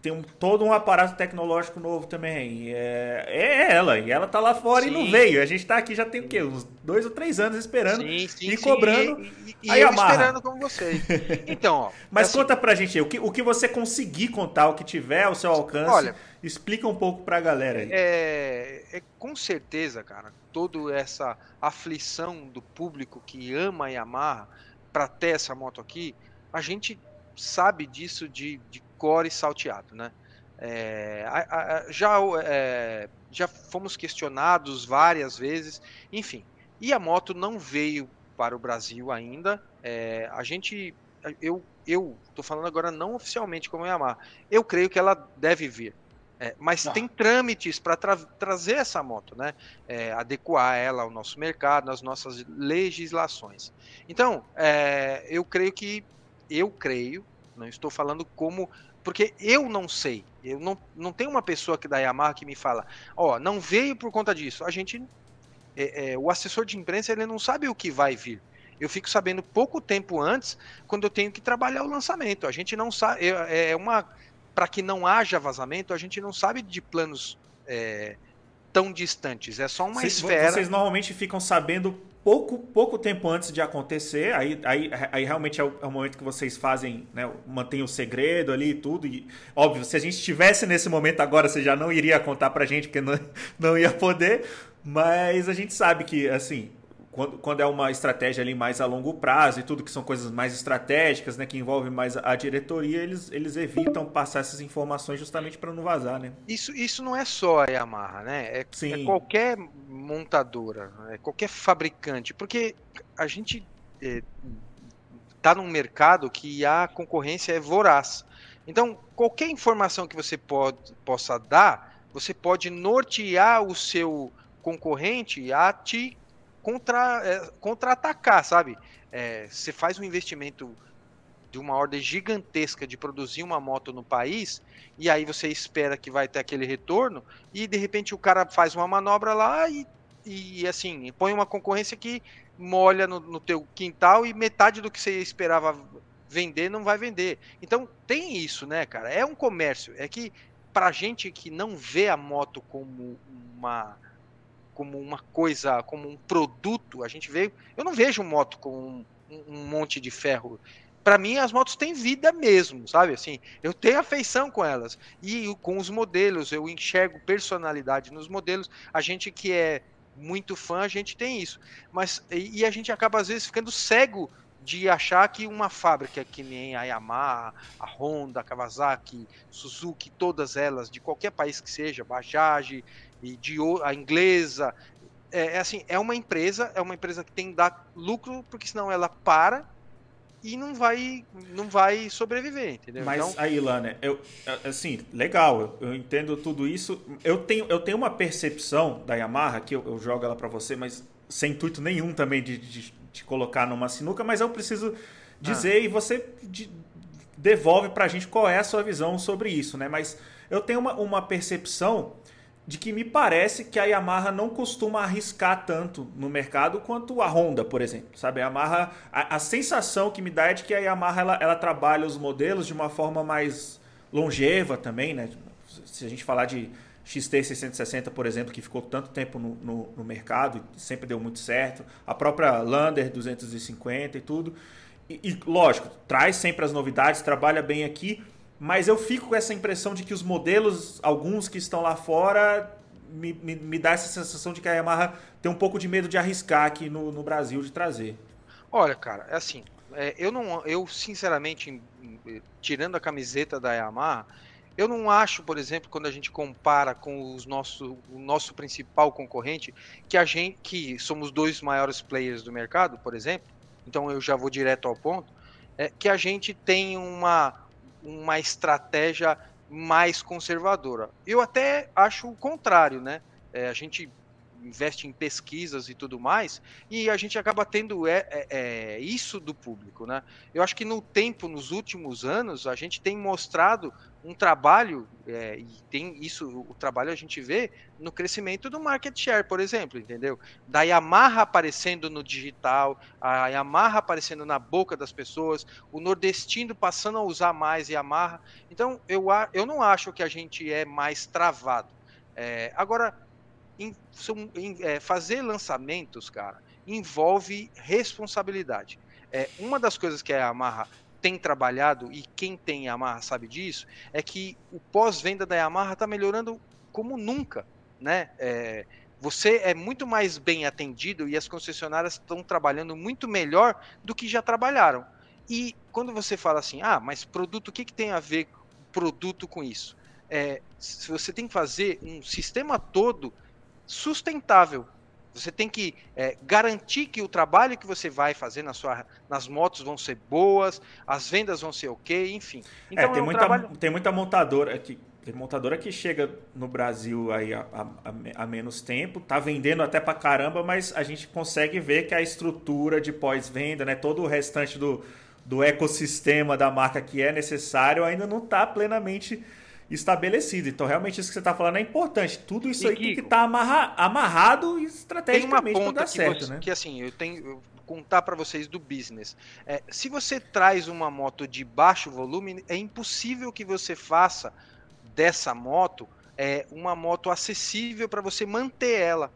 tem um, todo um aparato tecnológico novo também. É, é ela, e ela tá lá fora sim. e não veio. A gente tá aqui já tem o quê? Uns dois ou três anos esperando sim, sim, e cobrando. E, e, e eu esperando como vocês. Então, ó, Mas assim, conta pra gente o que, o que você conseguir contar, o que tiver ao seu alcance. Olha, explica um pouco pra galera aí. É, é com certeza, cara, toda essa aflição do público que ama a Yamaha pra ter essa moto aqui, a gente sabe disso de, de core salteado, né? É, a, a, já, é, já fomos questionados várias vezes, enfim. E a moto não veio para o Brasil ainda. É, a gente, eu, eu tô falando agora não oficialmente como Yamaha. Eu creio que ela deve vir. É, mas ah. tem trâmites para tra trazer essa moto, né? É, adequar ela ao nosso mercado, às nossas legislações. Então, é, eu creio que eu creio, não estou falando como porque eu não sei. Eu não, não tenho uma pessoa que da Yamaha que me fala, ó, oh, não veio por conta disso. A gente é, é, o assessor de imprensa ele não sabe o que vai vir. Eu fico sabendo pouco tempo antes, quando eu tenho que trabalhar o lançamento. A gente não sabe. É uma. Para que não haja vazamento, a gente não sabe de planos é, tão distantes. É só uma Vocês, esfera. Vocês normalmente ficam sabendo pouco, pouco tempo antes de acontecer. Aí, aí, aí realmente é o, é o momento que vocês fazem, né? Mantém o segredo ali e tudo. E, óbvio, se a gente estivesse nesse momento agora, você já não iria contar pra gente, porque não, não ia poder. Mas a gente sabe que, assim, quando, quando é uma estratégia ali mais a longo prazo e tudo que são coisas mais estratégicas, né, que envolve mais a, diretoria, eles, eles evitam passar essas informações justamente para não vazar, né? Isso, isso não é só a Yamaha, né? É, é qualquer montadora, é qualquer fabricante, porque a gente está é, num mercado que a concorrência é voraz. Então, qualquer informação que você pode, possa dar, você pode nortear o seu concorrente a te contra, é, contra-atacar, sabe? É, você faz um investimento de uma ordem gigantesca de produzir uma moto no país e aí você espera que vai ter aquele retorno e de repente o cara faz uma manobra lá e, e assim põe uma concorrência que molha no, no teu quintal e metade do que você esperava vender não vai vender. Então tem isso né cara? É um comércio. É que para gente que não vê a moto como uma como uma coisa, como um produto, a gente vê. Eu não vejo moto como um, um monte de ferro. Para mim, as motos têm vida mesmo, sabe? Assim, eu tenho afeição com elas e com os modelos, eu enxergo personalidade nos modelos. A gente que é muito fã, a gente tem isso. Mas e, e a gente acaba às vezes ficando cego de achar que uma fábrica que nem a Yamaha, a Honda, a Kawasaki, Suzuki, todas elas, de qualquer país que seja, Bajaj, e de a inglesa. É, é, assim, é uma empresa, é uma empresa que tem que dar lucro, porque senão ela para e não vai não vai sobreviver, entendeu? Mas então... aí, Lana, eu assim, legal, eu, eu, entendo tudo isso. Eu tenho eu tenho uma percepção da Yamaha que eu, eu jogo ela para você, mas sem intuito nenhum também de, de, de, colocar numa sinuca, mas eu preciso dizer ah. e você de, devolve pra gente qual é a sua visão sobre isso, né? Mas eu tenho uma, uma percepção de que me parece que a Yamaha não costuma arriscar tanto no mercado quanto a Honda, por exemplo. Sabe, a Yamaha, a, a sensação que me dá é de que a Yamaha ela, ela, trabalha os modelos de uma forma mais longeva também, né? Se a gente falar de XT660, por exemplo, que ficou tanto tempo no, no, no mercado e sempre deu muito certo, a própria Lander 250 e tudo. E, e lógico, traz sempre as novidades, trabalha bem aqui, mas eu fico com essa impressão de que os modelos, alguns que estão lá fora, me, me, me dá essa sensação de que a Yamaha tem um pouco de medo de arriscar aqui no, no Brasil de trazer. Olha, cara, é assim, é, eu não, eu sinceramente, tirando a camiseta da Yamaha, eu não acho, por exemplo, quando a gente compara com os nosso, o nosso principal concorrente, que a gente, que somos dois maiores players do mercado, por exemplo, então eu já vou direto ao ponto, é que a gente tem uma, uma estratégia mais conservadora. Eu até acho o contrário, né? É, a gente investe em pesquisas e tudo mais, e a gente acaba tendo é, é, é, isso do público, né? Eu acho que no tempo, nos últimos anos, a gente tem mostrado um trabalho, é, e tem isso, o trabalho a gente vê no crescimento do market share, por exemplo, entendeu? Da Yamaha aparecendo no digital, a Yamaha aparecendo na boca das pessoas, o nordestino passando a usar mais Yamaha. Então, eu, eu não acho que a gente é mais travado. É, agora, em, em, é, fazer lançamentos, cara, envolve responsabilidade. É, uma das coisas que a Yamaha tem trabalhado, e quem tem Yamaha sabe disso, é que o pós-venda da Yamaha está melhorando como nunca. Né? É, você é muito mais bem atendido e as concessionárias estão trabalhando muito melhor do que já trabalharam. E quando você fala assim, ah, mas produto, o que, que tem a ver produto com isso? É, você tem que fazer um sistema todo sustentável. Você tem que é, garantir que o trabalho que você vai fazer na sua, nas motos vão ser boas, as vendas vão ser ok, enfim. É, então, é, tem, é um muita, trabalho... tem muita montadora que tem montadora que chega no Brasil aí há, há, menos tempo, tá vendendo até pra caramba, mas a gente consegue ver que a estrutura de pós-venda, né, todo o restante do, do ecossistema da marca que é necessário ainda não está plenamente estabelecido. Então, realmente, isso que você está falando é importante. Tudo isso e aí tem que estar tá amarra, amarrado estrategicamente para dar certo, você, né? Que assim, eu tenho eu contar para vocês do business. É, se você traz uma moto de baixo volume, é impossível que você faça dessa moto é, uma moto acessível para você manter ela,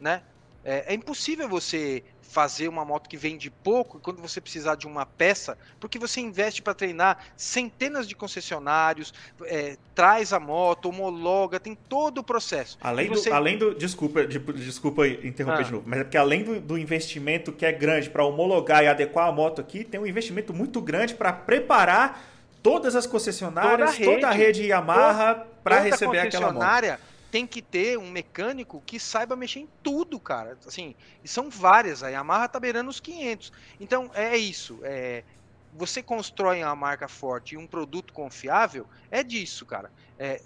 né? É, é, impossível você fazer uma moto que vende pouco quando você precisar de uma peça, porque você investe para treinar centenas de concessionários, é, traz a moto, homologa, tem todo o processo. Além, você... do, além do. Desculpa, desculpa interromper ah. de novo, mas é porque além do, do investimento que é grande para homologar e adequar a moto aqui, tem um investimento muito grande para preparar todas as concessionárias, toda a rede, toda a rede Yamaha para receber aquela moto tem que ter um mecânico que saiba mexer em tudo, cara. Assim, e são várias, a Yamaha tá beirando os 500. Então, é isso. É, você constrói uma marca forte e um produto confiável, é disso, cara. É,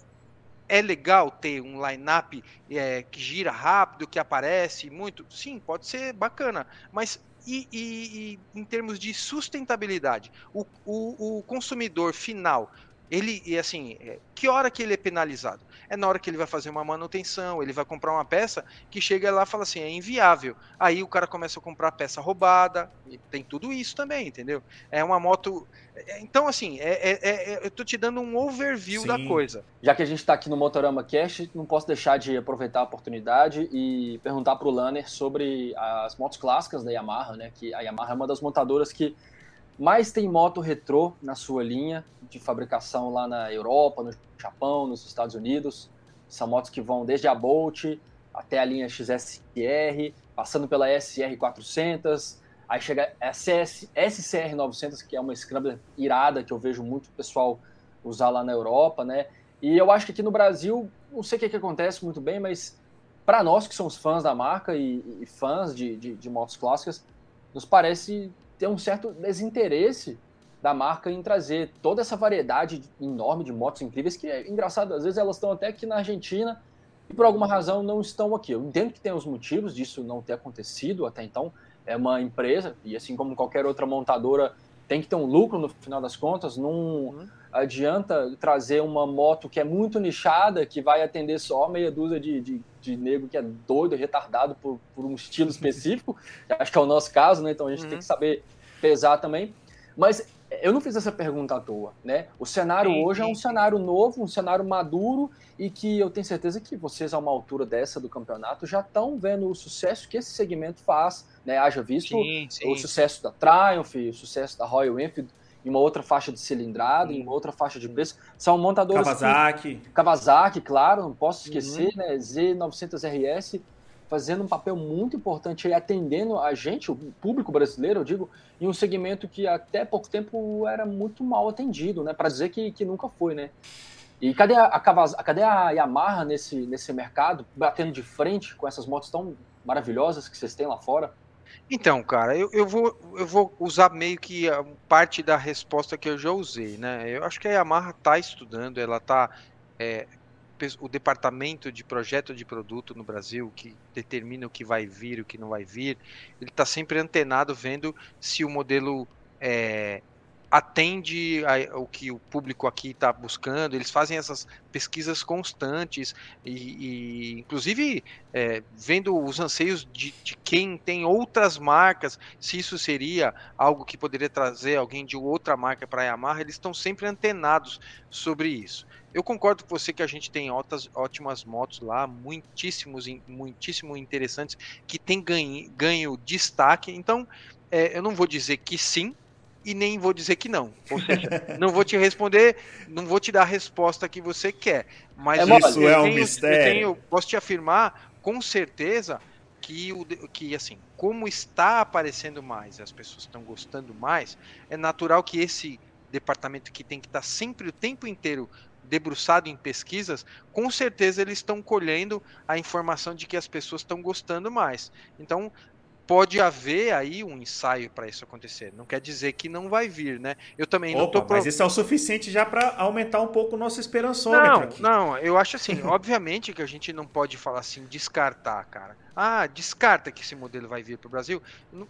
é legal ter um line-up é, que gira rápido, que aparece muito? Sim, pode ser bacana. Mas e, e, e em termos de sustentabilidade? O, o, o consumidor final ele, e assim, é, que hora que ele é penalizado? É na hora que ele vai fazer uma manutenção, ele vai comprar uma peça que chega lá e fala assim, é inviável. Aí o cara começa a comprar peça roubada, e tem tudo isso também, entendeu? É uma moto. É, então, assim, é, é, é, eu tô te dando um overview Sim. da coisa. Já que a gente está aqui no Motorama Cash, não posso deixar de aproveitar a oportunidade e perguntar para o Lanner sobre as motos clássicas da Yamaha, né? Que a Yamaha é uma das montadoras que mais tem moto retrô na sua linha de fabricação lá na Europa, no Japão, nos Estados Unidos. São motos que vão desde a Bolt até a linha XSR, passando pela SR 400, aí chega a CS, SCR 900, que é uma Scrambler irada que eu vejo muito pessoal usar lá na Europa, né? E eu acho que aqui no Brasil, não sei o que, que acontece muito bem, mas para nós que somos fãs da marca e, e fãs de, de, de motos clássicas, nos parece ter um certo desinteresse da marca em trazer toda essa variedade enorme de motos incríveis, que é engraçado, às vezes elas estão até aqui na Argentina e por alguma razão não estão aqui. Eu entendo que tem os motivos disso não ter acontecido até então. É uma empresa, e assim como qualquer outra montadora, tem que ter um lucro no final das contas. Não uhum. Adianta trazer uma moto que é muito nichada, que vai atender só meia dúzia de, de, de nego que é doido, retardado por, por um estilo específico. Acho que é o nosso caso, né? Então a gente uhum. tem que saber pesar também. Mas eu não fiz essa pergunta à toa, né? O cenário sim, hoje sim. é um cenário novo, um cenário maduro e que eu tenho certeza que vocês, a uma altura dessa do campeonato, já estão vendo o sucesso que esse segmento faz, né? Haja visto sim, o sucesso da Triumph, o sucesso da Royal Enfield em uma outra faixa de cilindrada, em uma outra faixa de preço. São montadores. Kawasaki. Que, Kawasaki, claro, não posso esquecer, uhum. né? Z900RS fazendo um papel muito importante aí, atendendo a gente, o público brasileiro, eu digo, em um segmento que até pouco tempo era muito mal atendido, né? Para dizer que, que nunca foi, né? E cadê a, a, cadê a Yamaha nesse, nesse mercado, batendo de frente com essas motos tão maravilhosas que vocês têm lá fora? Então, cara, eu, eu, vou, eu vou usar meio que parte da resposta que eu já usei, né? Eu acho que a Yamaha está estudando, ela está é, o departamento de projeto de produto no Brasil, que determina o que vai vir, o que não vai vir, ele está sempre antenado vendo se o modelo é, atende ao que o público aqui está buscando. Eles fazem essas pesquisas constantes e, e inclusive, é, vendo os anseios de, de, quem tem outras marcas, se isso seria algo que poderia trazer alguém de outra marca para a Yamaha, eles estão sempre antenados sobre isso. Eu concordo com você que a gente tem ótimas, motos lá, muitíssimos, muitíssimo interessantes, que tem ganho, ganho destaque. Então, é, eu não vou dizer que sim, e nem vou dizer que não. Ou seja, não vou te responder, não vou te dar a resposta que você quer. Mas é, isso é um tenho, mistério. Eu tenho, posso te afirmar com certeza que, o, que assim, como está aparecendo mais, as pessoas estão gostando mais, é natural que esse departamento que tem que estar sempre o tempo inteiro debruçado em pesquisas, com certeza eles estão colhendo a informação de que as pessoas estão gostando mais. Então, pode haver aí um ensaio para isso acontecer. Não quer dizer que não vai vir, né? Eu também Opa, não tô pro... mas isso é o suficiente já para aumentar um pouco o nosso esperançômetro não, aqui. Não, eu acho assim, obviamente que a gente não pode falar assim descartar, cara. Ah, descarta que esse modelo vai vir para o Brasil.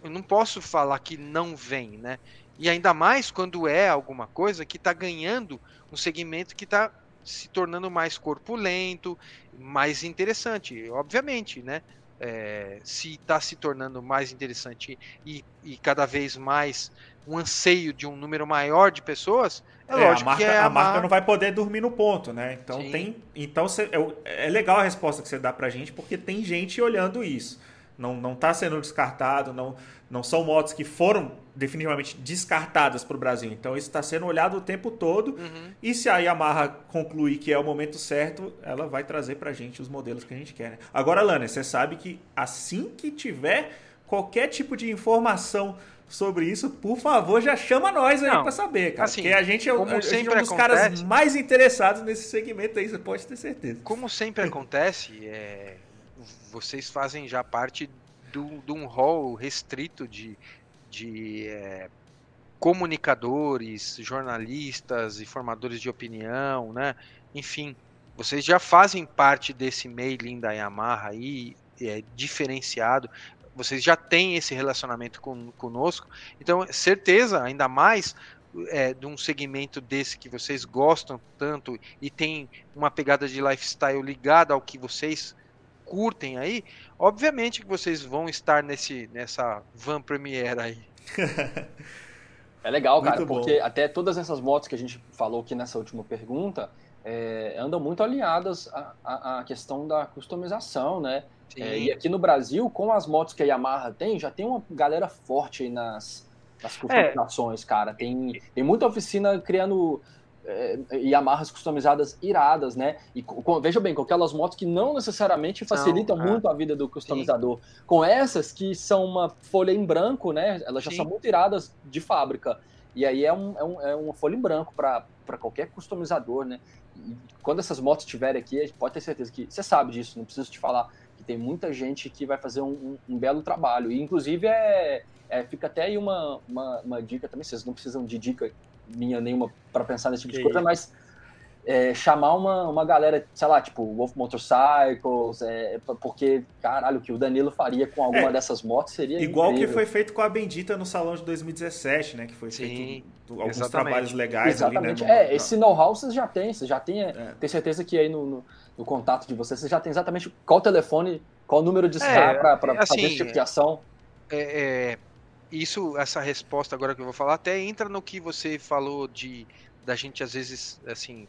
Eu não posso falar que não vem, né? E ainda mais quando é alguma coisa que está ganhando um segmento que está se tornando mais corpulento, mais interessante, obviamente, né? É, se está se tornando mais interessante e, e, cada vez mais um anseio de um número maior de pessoas, é, é lógico a marca, que é a, a marca não vai poder dormir no ponto, né? Então Sim. tem, então cê, é, é legal a resposta que você dá para gente porque tem gente olhando isso. Não não está sendo descartado, não não são motos que foram definitivamente descartadas para o Brasil. Então isso está sendo olhado o tempo todo. Uhum. E se a Yamaha concluir que é o momento certo, ela vai trazer para a gente os modelos que a gente quer. Né? Agora, Lana, você sabe que assim que tiver qualquer tipo de informação sobre isso, por favor, já chama nós aí para saber, cara. Assim, porque a gente, é, a gente é um dos acontece, caras mais interessados nesse segmento aí, você pode ter certeza. Como sempre acontece, é, vocês fazem já parte de um rol restrito de, de é, comunicadores, jornalistas e formadores de opinião, né? Enfim, vocês já fazem parte desse mailing da Yamaha aí, é, diferenciado. Vocês já têm esse relacionamento com, conosco. Então, certeza, ainda mais é, de um segmento desse que vocês gostam tanto e tem uma pegada de lifestyle ligada ao que vocês curtem aí, obviamente que vocês vão estar nesse, nessa van premiere aí. é legal, cara, muito porque bom. até todas essas motos que a gente falou aqui nessa última pergunta é, andam muito alinhadas à, à, questão da customização, né? É, e aqui no Brasil, com as motos que a Yamaha tem, já tem uma galera forte aí nas, nas customizações, é. cara. Tem, tem muita oficina criando é, Yamahas customizadas iradas, né? E com, veja bem, com aquelas motos que não necessariamente facilitam não, é. muito a vida do customizador. Sim. Com essas que são uma folha em branco, né? Elas já Sim. são muito iradas de fábrica. E aí é, um, é, um, é uma folha em branco para qualquer customizador, né? E quando essas motos estiverem aqui, a gente pode ter certeza que você sabe disso, não preciso te falar que tem muita gente que vai fazer um, um, um belo trabalho. E inclusive é, é, fica até aí uma, uma, uma, dica também, vocês não precisam de dica minha nenhuma para pensar nesse tipo que de coisa, mas é, chamar uma, uma galera, sei lá, tipo Wolf Motorcycles, é, porque, caralho, o que o Danilo faria com alguma é, dessas motos seria. Igual incrível. que foi feito com a Bendita no salão de 2017, né? Que foi Sim, feito alguns exatamente. trabalhos legais exatamente. ali, né? é, esse know-how vocês já têm, vocês já têm, é, é. tem certeza que aí no, no, no, contato de vocês, vocês já tem exatamente qual telefone, qual número de é, para assim, fazer esse tipo de ação. É, isso, essa resposta agora que eu vou falar, até entra no que você falou de da gente às vezes, assim,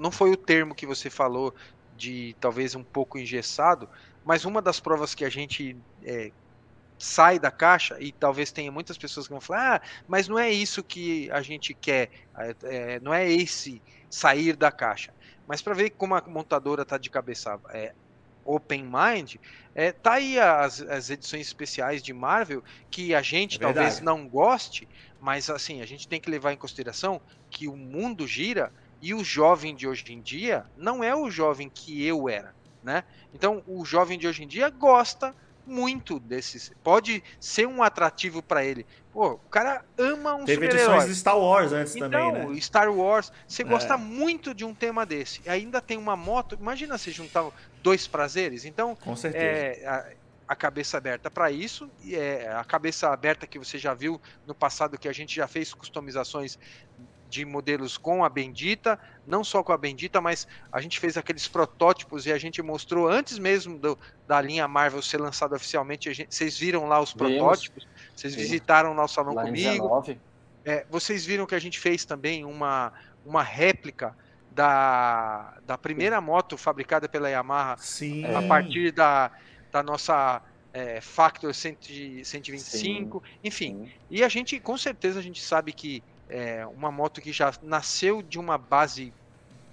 não foi o termo que você falou de talvez um pouco engessado, mas uma das provas que a gente é, sai da caixa e talvez tenha muitas pessoas que vão falar, ah, mas não é isso que a gente quer, é, não é esse sair da caixa. Mas para ver como a montadora está de cabeça é, open mind, é, tá aí as, as edições especiais de Marvel que a gente é talvez não goste, mas assim, a gente tem que levar em consideração que o mundo gira e o jovem de hoje em dia não é o jovem que eu era, né? Então, o jovem de hoje em dia gosta muito desses. Pode ser um atrativo para ele. Pô, o cara ama um Teve edições de Star Wars antes então, também, né? Star Wars, você é. gosta muito de um tema desse. E ainda tem uma moto. Imagina se juntar dois prazeres. Então, Com certeza. É, a, a cabeça aberta para isso, e é a cabeça aberta que você já viu no passado que a gente já fez customizações de modelos com a Bendita, não só com a Bendita, mas a gente fez aqueles protótipos e a gente mostrou antes mesmo do, da linha Marvel ser lançada oficialmente. Gente, vocês viram lá os Vimos. protótipos, vocês Sim. visitaram o nosso salão lá comigo. É, vocês viram que a gente fez também uma, uma réplica da, da primeira moto fabricada pela Yamaha Sim. a partir da, da nossa é, Factor 100, 125, Sim. enfim. Sim. E a gente, com certeza, a gente sabe que é, uma moto que já nasceu de uma base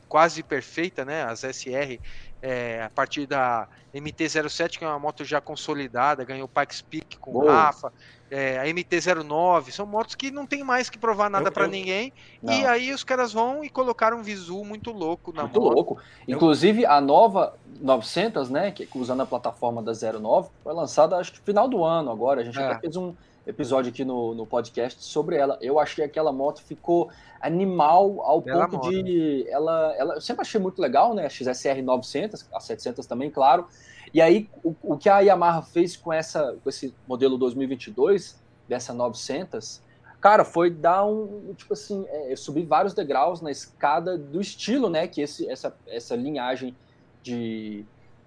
quase perfeita, né? As SR, é, a partir da MT-07, que é uma moto já consolidada, ganhou o Pikes Peak com o Rafa, é, a MT-09, são motos que não tem mais que provar nada para ninguém, não. e aí os caras vão e colocaram um visu muito louco na muito moto. louco. Inclusive, a nova 900, né, que usando a plataforma da 09, foi lançada acho que final do ano agora, a gente é. até fez um episódio aqui no, no podcast sobre ela. Eu achei que aquela moto ficou animal ao Bela ponto moto. de ela, ela. Eu sempre achei muito legal, né? A XSR 900, a 700 também, claro. E aí, o, o que a Yamaha fez com, essa, com esse modelo 2022, dessa 900, cara, foi dar um, tipo assim, é, subir vários degraus na escada do estilo, né, que esse, essa, essa linhagem de,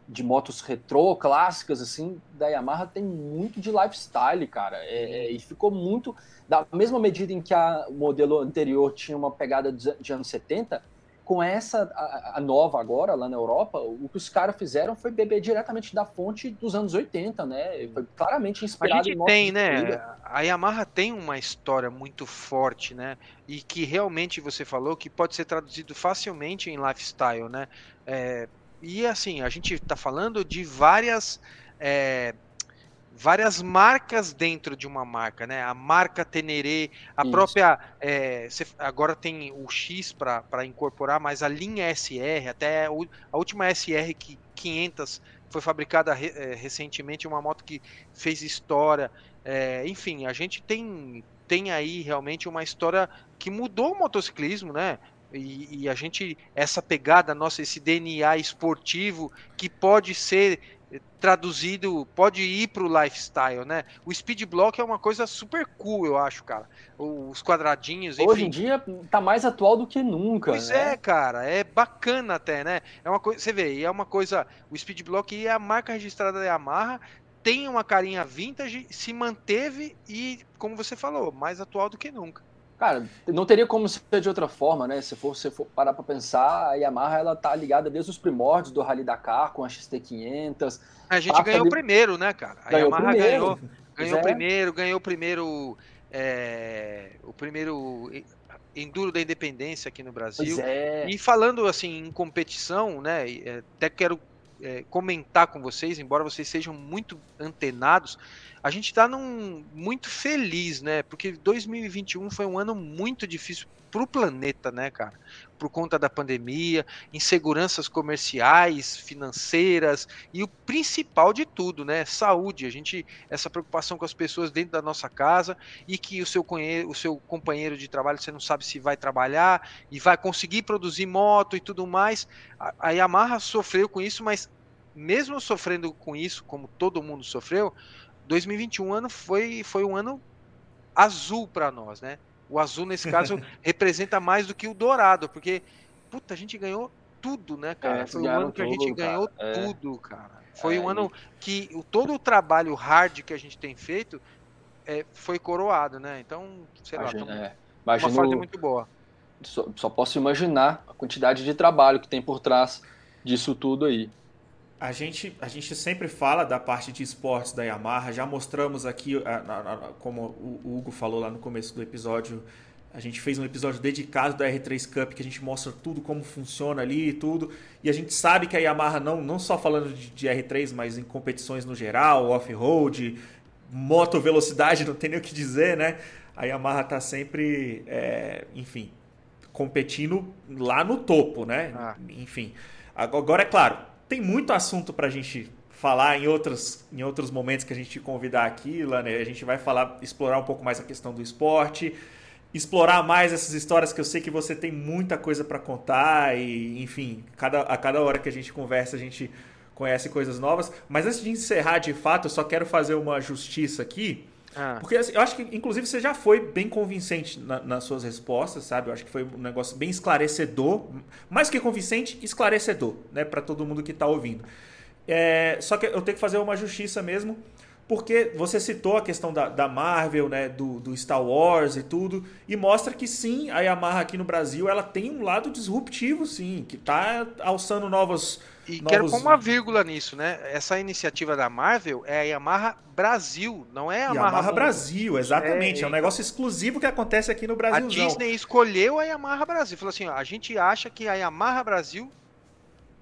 de motos retrô, clássicas, assim, da Yamaha tem muito de lifestyle, cara, é, é, e ficou muito, da mesma medida em que a, o modelo anterior tinha uma pegada de, de anos 70, com essa, a, a, nova agora, lá na Europa, o que os caras fizeram foi beber diretamente da fonte dos anos 80, né? Foi claramente inspirado a gente tem, né? A Yamaha tem uma história muito forte, né? E que realmente você falou que pode ser traduzido facilmente em lifestyle, né? É, e assim, a gente está falando de várias. É, várias marcas dentro de uma marca, né? A marca Teneré, a Isso. própria. É, agora tem o X para incorporar, mas a linha SR, até a última SR que 500 foi fabricada é, recentemente, uma moto que fez história. É, enfim, a gente tem, tem aí realmente uma história que mudou o motociclismo, né? E, e, a gente, essa pegada nossa, esse DNA esportivo que pode ser traduzido, pode ir para o lifestyle, né? O speed block é uma coisa super cool, eu acho, cara. Os quadradinhos, enfim. Hoje em dia tá mais atual do que nunca, Pois né? é, cara, é bacana até, né? É uma coisa, você vê, é uma coisa, o speed block é a marca registrada da Yamaha, tem uma carinha vintage, se manteve e, como você falou, mais atual do que nunca. Cara, não teria como ser de outra forma, né? Se for, se for parar para pensar, a Yamaha ela tá ligada desde os primórdios do Rally Dakar com a XT500. A gente ganhou o primeiro, né, cara? A ganhou Yamaha primeiro. ganhou, ganhou o é. primeiro, ganhou o primeiro, é, o primeiro enduro da independência aqui no Brasil. É. E falando assim em competição, né? É, até quero é, comentar com vocês, embora vocês sejam muito antenados, a gente está muito feliz, né? Porque 2021 foi um ano muito difícil para o planeta, né, cara? Por conta da pandemia, inseguranças comerciais, financeiras e o principal de tudo, né? Saúde. A gente essa preocupação com as pessoas dentro da nossa casa e que o seu, o seu companheiro de trabalho você não sabe se vai trabalhar e vai conseguir produzir moto e tudo mais. A, a Yamaha sofreu com isso, mas mesmo sofrendo com isso, como todo mundo sofreu, 2021 ano foi, foi um ano azul para nós, né? O azul, nesse caso, representa mais do que o dourado, porque, puta, a gente ganhou tudo, né, cara? É, foi um ano que a gente ganhou é. tudo, cara. Foi é, um ano que o, todo o trabalho hard que a gente tem feito é, foi coroado, né? Então, sei Imagina, lá, é. uma fase muito boa. Só, só posso imaginar a quantidade de trabalho que tem por trás disso tudo aí a gente, a gente sempre fala da parte de esportes da Yamaha, já mostramos aqui, como o Hugo falou lá no começo do episódio, a gente fez um episódio dedicado da R3 Cup, que a gente mostra tudo como funciona ali e tudo. E a gente sabe que a Yamaha, não, não só falando de, de R3, mas em competições no geral, off-road, moto velocidade, não tem nem o que dizer, né? A Yamaha está sempre, é, enfim, competindo lá no topo, né? Ah. Enfim. Agora, é claro, tem muito assunto para a gente falar em outros, em outros momentos que a gente convidar aqui, Lane. A gente vai falar, explorar um pouco mais a questão do esporte, explorar mais essas histórias que eu sei que você tem muita coisa para contar e, enfim, cada, a cada hora que a gente conversa a gente conhece coisas novas. Mas antes de encerrar de fato, eu só quero fazer uma justiça aqui. Ah. Porque assim, eu acho que, inclusive, você já foi bem convincente na, nas suas respostas, sabe? Eu acho que foi um negócio bem esclarecedor. Mais que convincente, esclarecedor, né? Para todo mundo que está ouvindo. É, só que eu tenho que fazer uma justiça mesmo, porque você citou a questão da, da Marvel, né? Do, do, Star Wars e tudo, e mostra que sim, a Yamaha aqui no Brasil ela tem um lado disruptivo, sim, que está alçando novos e Novos... quero pôr uma vírgula nisso, né? Essa iniciativa da Marvel é a Yamaha Brasil, não é a Yamaha, Yamaha Brasil, exatamente. É, é, um negócio exclusivo que acontece aqui no Brasil. A Disney escolheu a Yamaha Brasil. Falou assim: ó, a gente acha que a Yamaha Brasil.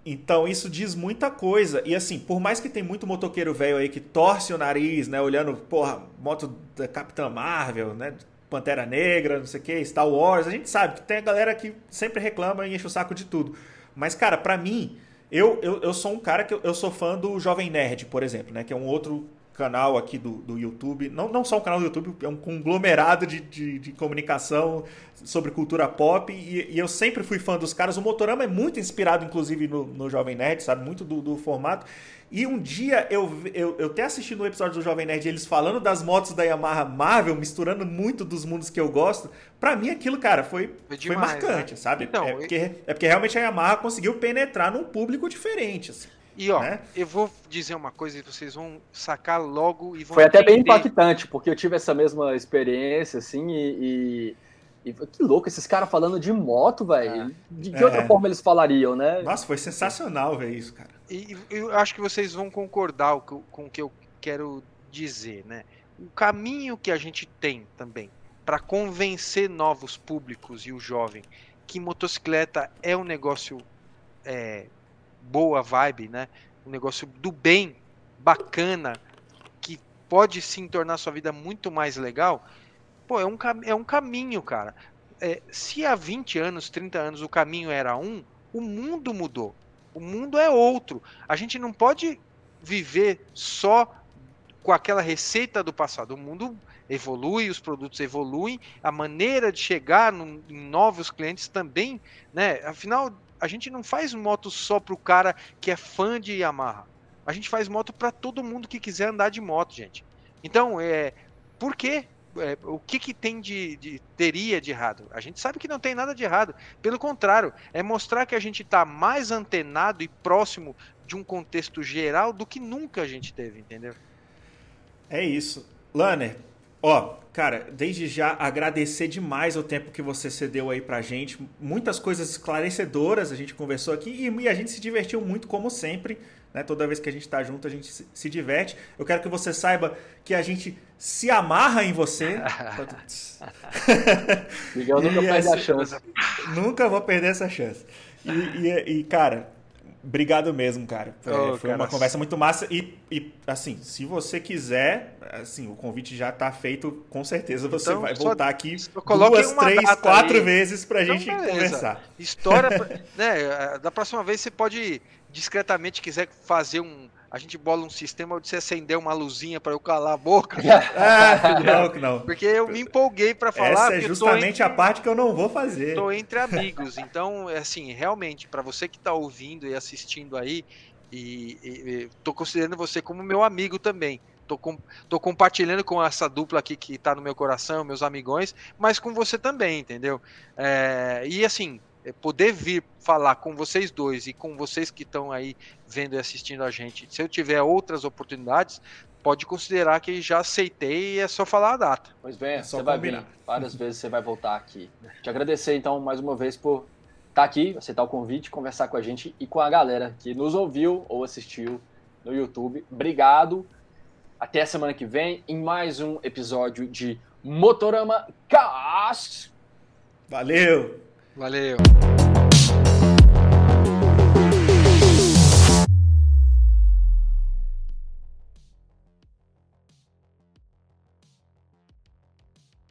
Então isso diz muita coisa. E assim, por mais que tem muito motoqueiro velho aí que torce o nariz, né? Olhando, porra, moto da Capitã Marvel, né? Pantera Negra, não sei o que, Star Wars. A gente sabe que tem a galera que sempre reclama e enche o saco de tudo. Mas, cara, para mim eu, eu, eu sou um cara que eu, eu, sou fã do Jovem Nerd, por exemplo, né? Que é um outro canal aqui do, do YouTube, não, não só um canal do YouTube, é um conglomerado de, de, de comunicação sobre cultura pop, e, e, eu sempre fui fã dos caras. O Motorama é muito inspirado, inclusive, no, no Jovem Nerd, sabe? Muito do, do formato. E um dia eu, eu, eu até assisti no episódio do Jovem Nerd eles falando das motos da Yamaha Marvel, misturando muito dos mundos que eu gosto. Pra mim, aquilo, cara, foi, foi, demais, foi marcante, né? sabe? Então, é, porque, é porque realmente a Yamaha conseguiu penetrar num público diferente. Assim. E ó, né? eu vou dizer uma coisa e vocês vão sacar logo e vão. Foi até bem impactante, porque eu tive essa mesma experiência, assim, e. e, e que louco, esses caras falando de moto, velho. É. De que é. outra forma eles falariam, né? Nossa, foi sensacional ver isso, cara. E eu acho que vocês vão concordar com o que eu quero dizer, né? O caminho que a gente tem também para convencer novos públicos e o jovem que motocicleta é um negócio é, boa vibe, né? Um negócio do bem, bacana, que pode sim tornar sua vida muito mais legal. Pô, é um, é um caminho, cara. É, se há 20 anos, 30 anos o caminho era um, o mundo mudou. O mundo é outro. A gente não pode viver só com aquela receita do passado. O mundo evolui, os produtos evoluem, a maneira de chegar no, em novos clientes também, né? Afinal, a gente não faz moto só para o cara que é fã de Yamaha. A gente faz moto para todo mundo que quiser andar de moto, gente. Então, é, por quê? É, o que, que tem de, de, teria de errado? A gente sabe que não tem nada de errado. Pelo contrário, é mostrar que a gente está mais antenado e próximo de um contexto geral do que nunca a gente teve, entendeu? É isso. Lanner, Ó, cara, desde já agradecer demais o tempo que você cedeu aí pra gente. Muitas coisas esclarecedoras a gente conversou aqui e, a gente se divertiu muito, como sempre. Né? Toda vez que a gente tá junto, a gente se, diverte. Eu quero que você saiba que a gente se amarra em você. Miguel nunca perde a chance. Nunca vou perder essa chance. E, e, e cara, Obrigado mesmo, cara. Oh, foi cara. uma conversa muito massa. E, e, assim, se você quiser, assim, o convite já está feito, com certeza você então, vai voltar aqui duas, três, quatro aí. vezes pra então, gente beleza. conversar. História, né? Da próxima vez você pode discretamente quiser fazer um a gente bola um sistema onde você acender uma luzinha para eu calar a boca. ah, não, não. Porque eu me empolguei para falar. Essa é justamente entre, a parte que eu não vou fazer. Estou entre amigos. Então, assim, realmente, para você que está ouvindo e assistindo aí, e estou considerando você como meu amigo também. Tô, com, tô, compartilhando com essa dupla aqui que está no meu coração, meus amigões, mas com você também, entendeu? É, e assim, é, poder vir falar com vocês dois e com vocês que estão aí vendo e assistindo a gente, se eu tiver outras oportunidades, pode considerar que já aceitei e é só falar a data. Pois bem, é você vai vir. Várias vezes você vai voltar aqui. Te agradecer então mais uma vez por estar tá aqui, aceitar o convite, conversar com a gente e com a galera que nos ouviu ou assistiu no YouTube. Obrigado. Até a semana que vem em mais um episódio de Motorama Cast. Valeu! Valeu.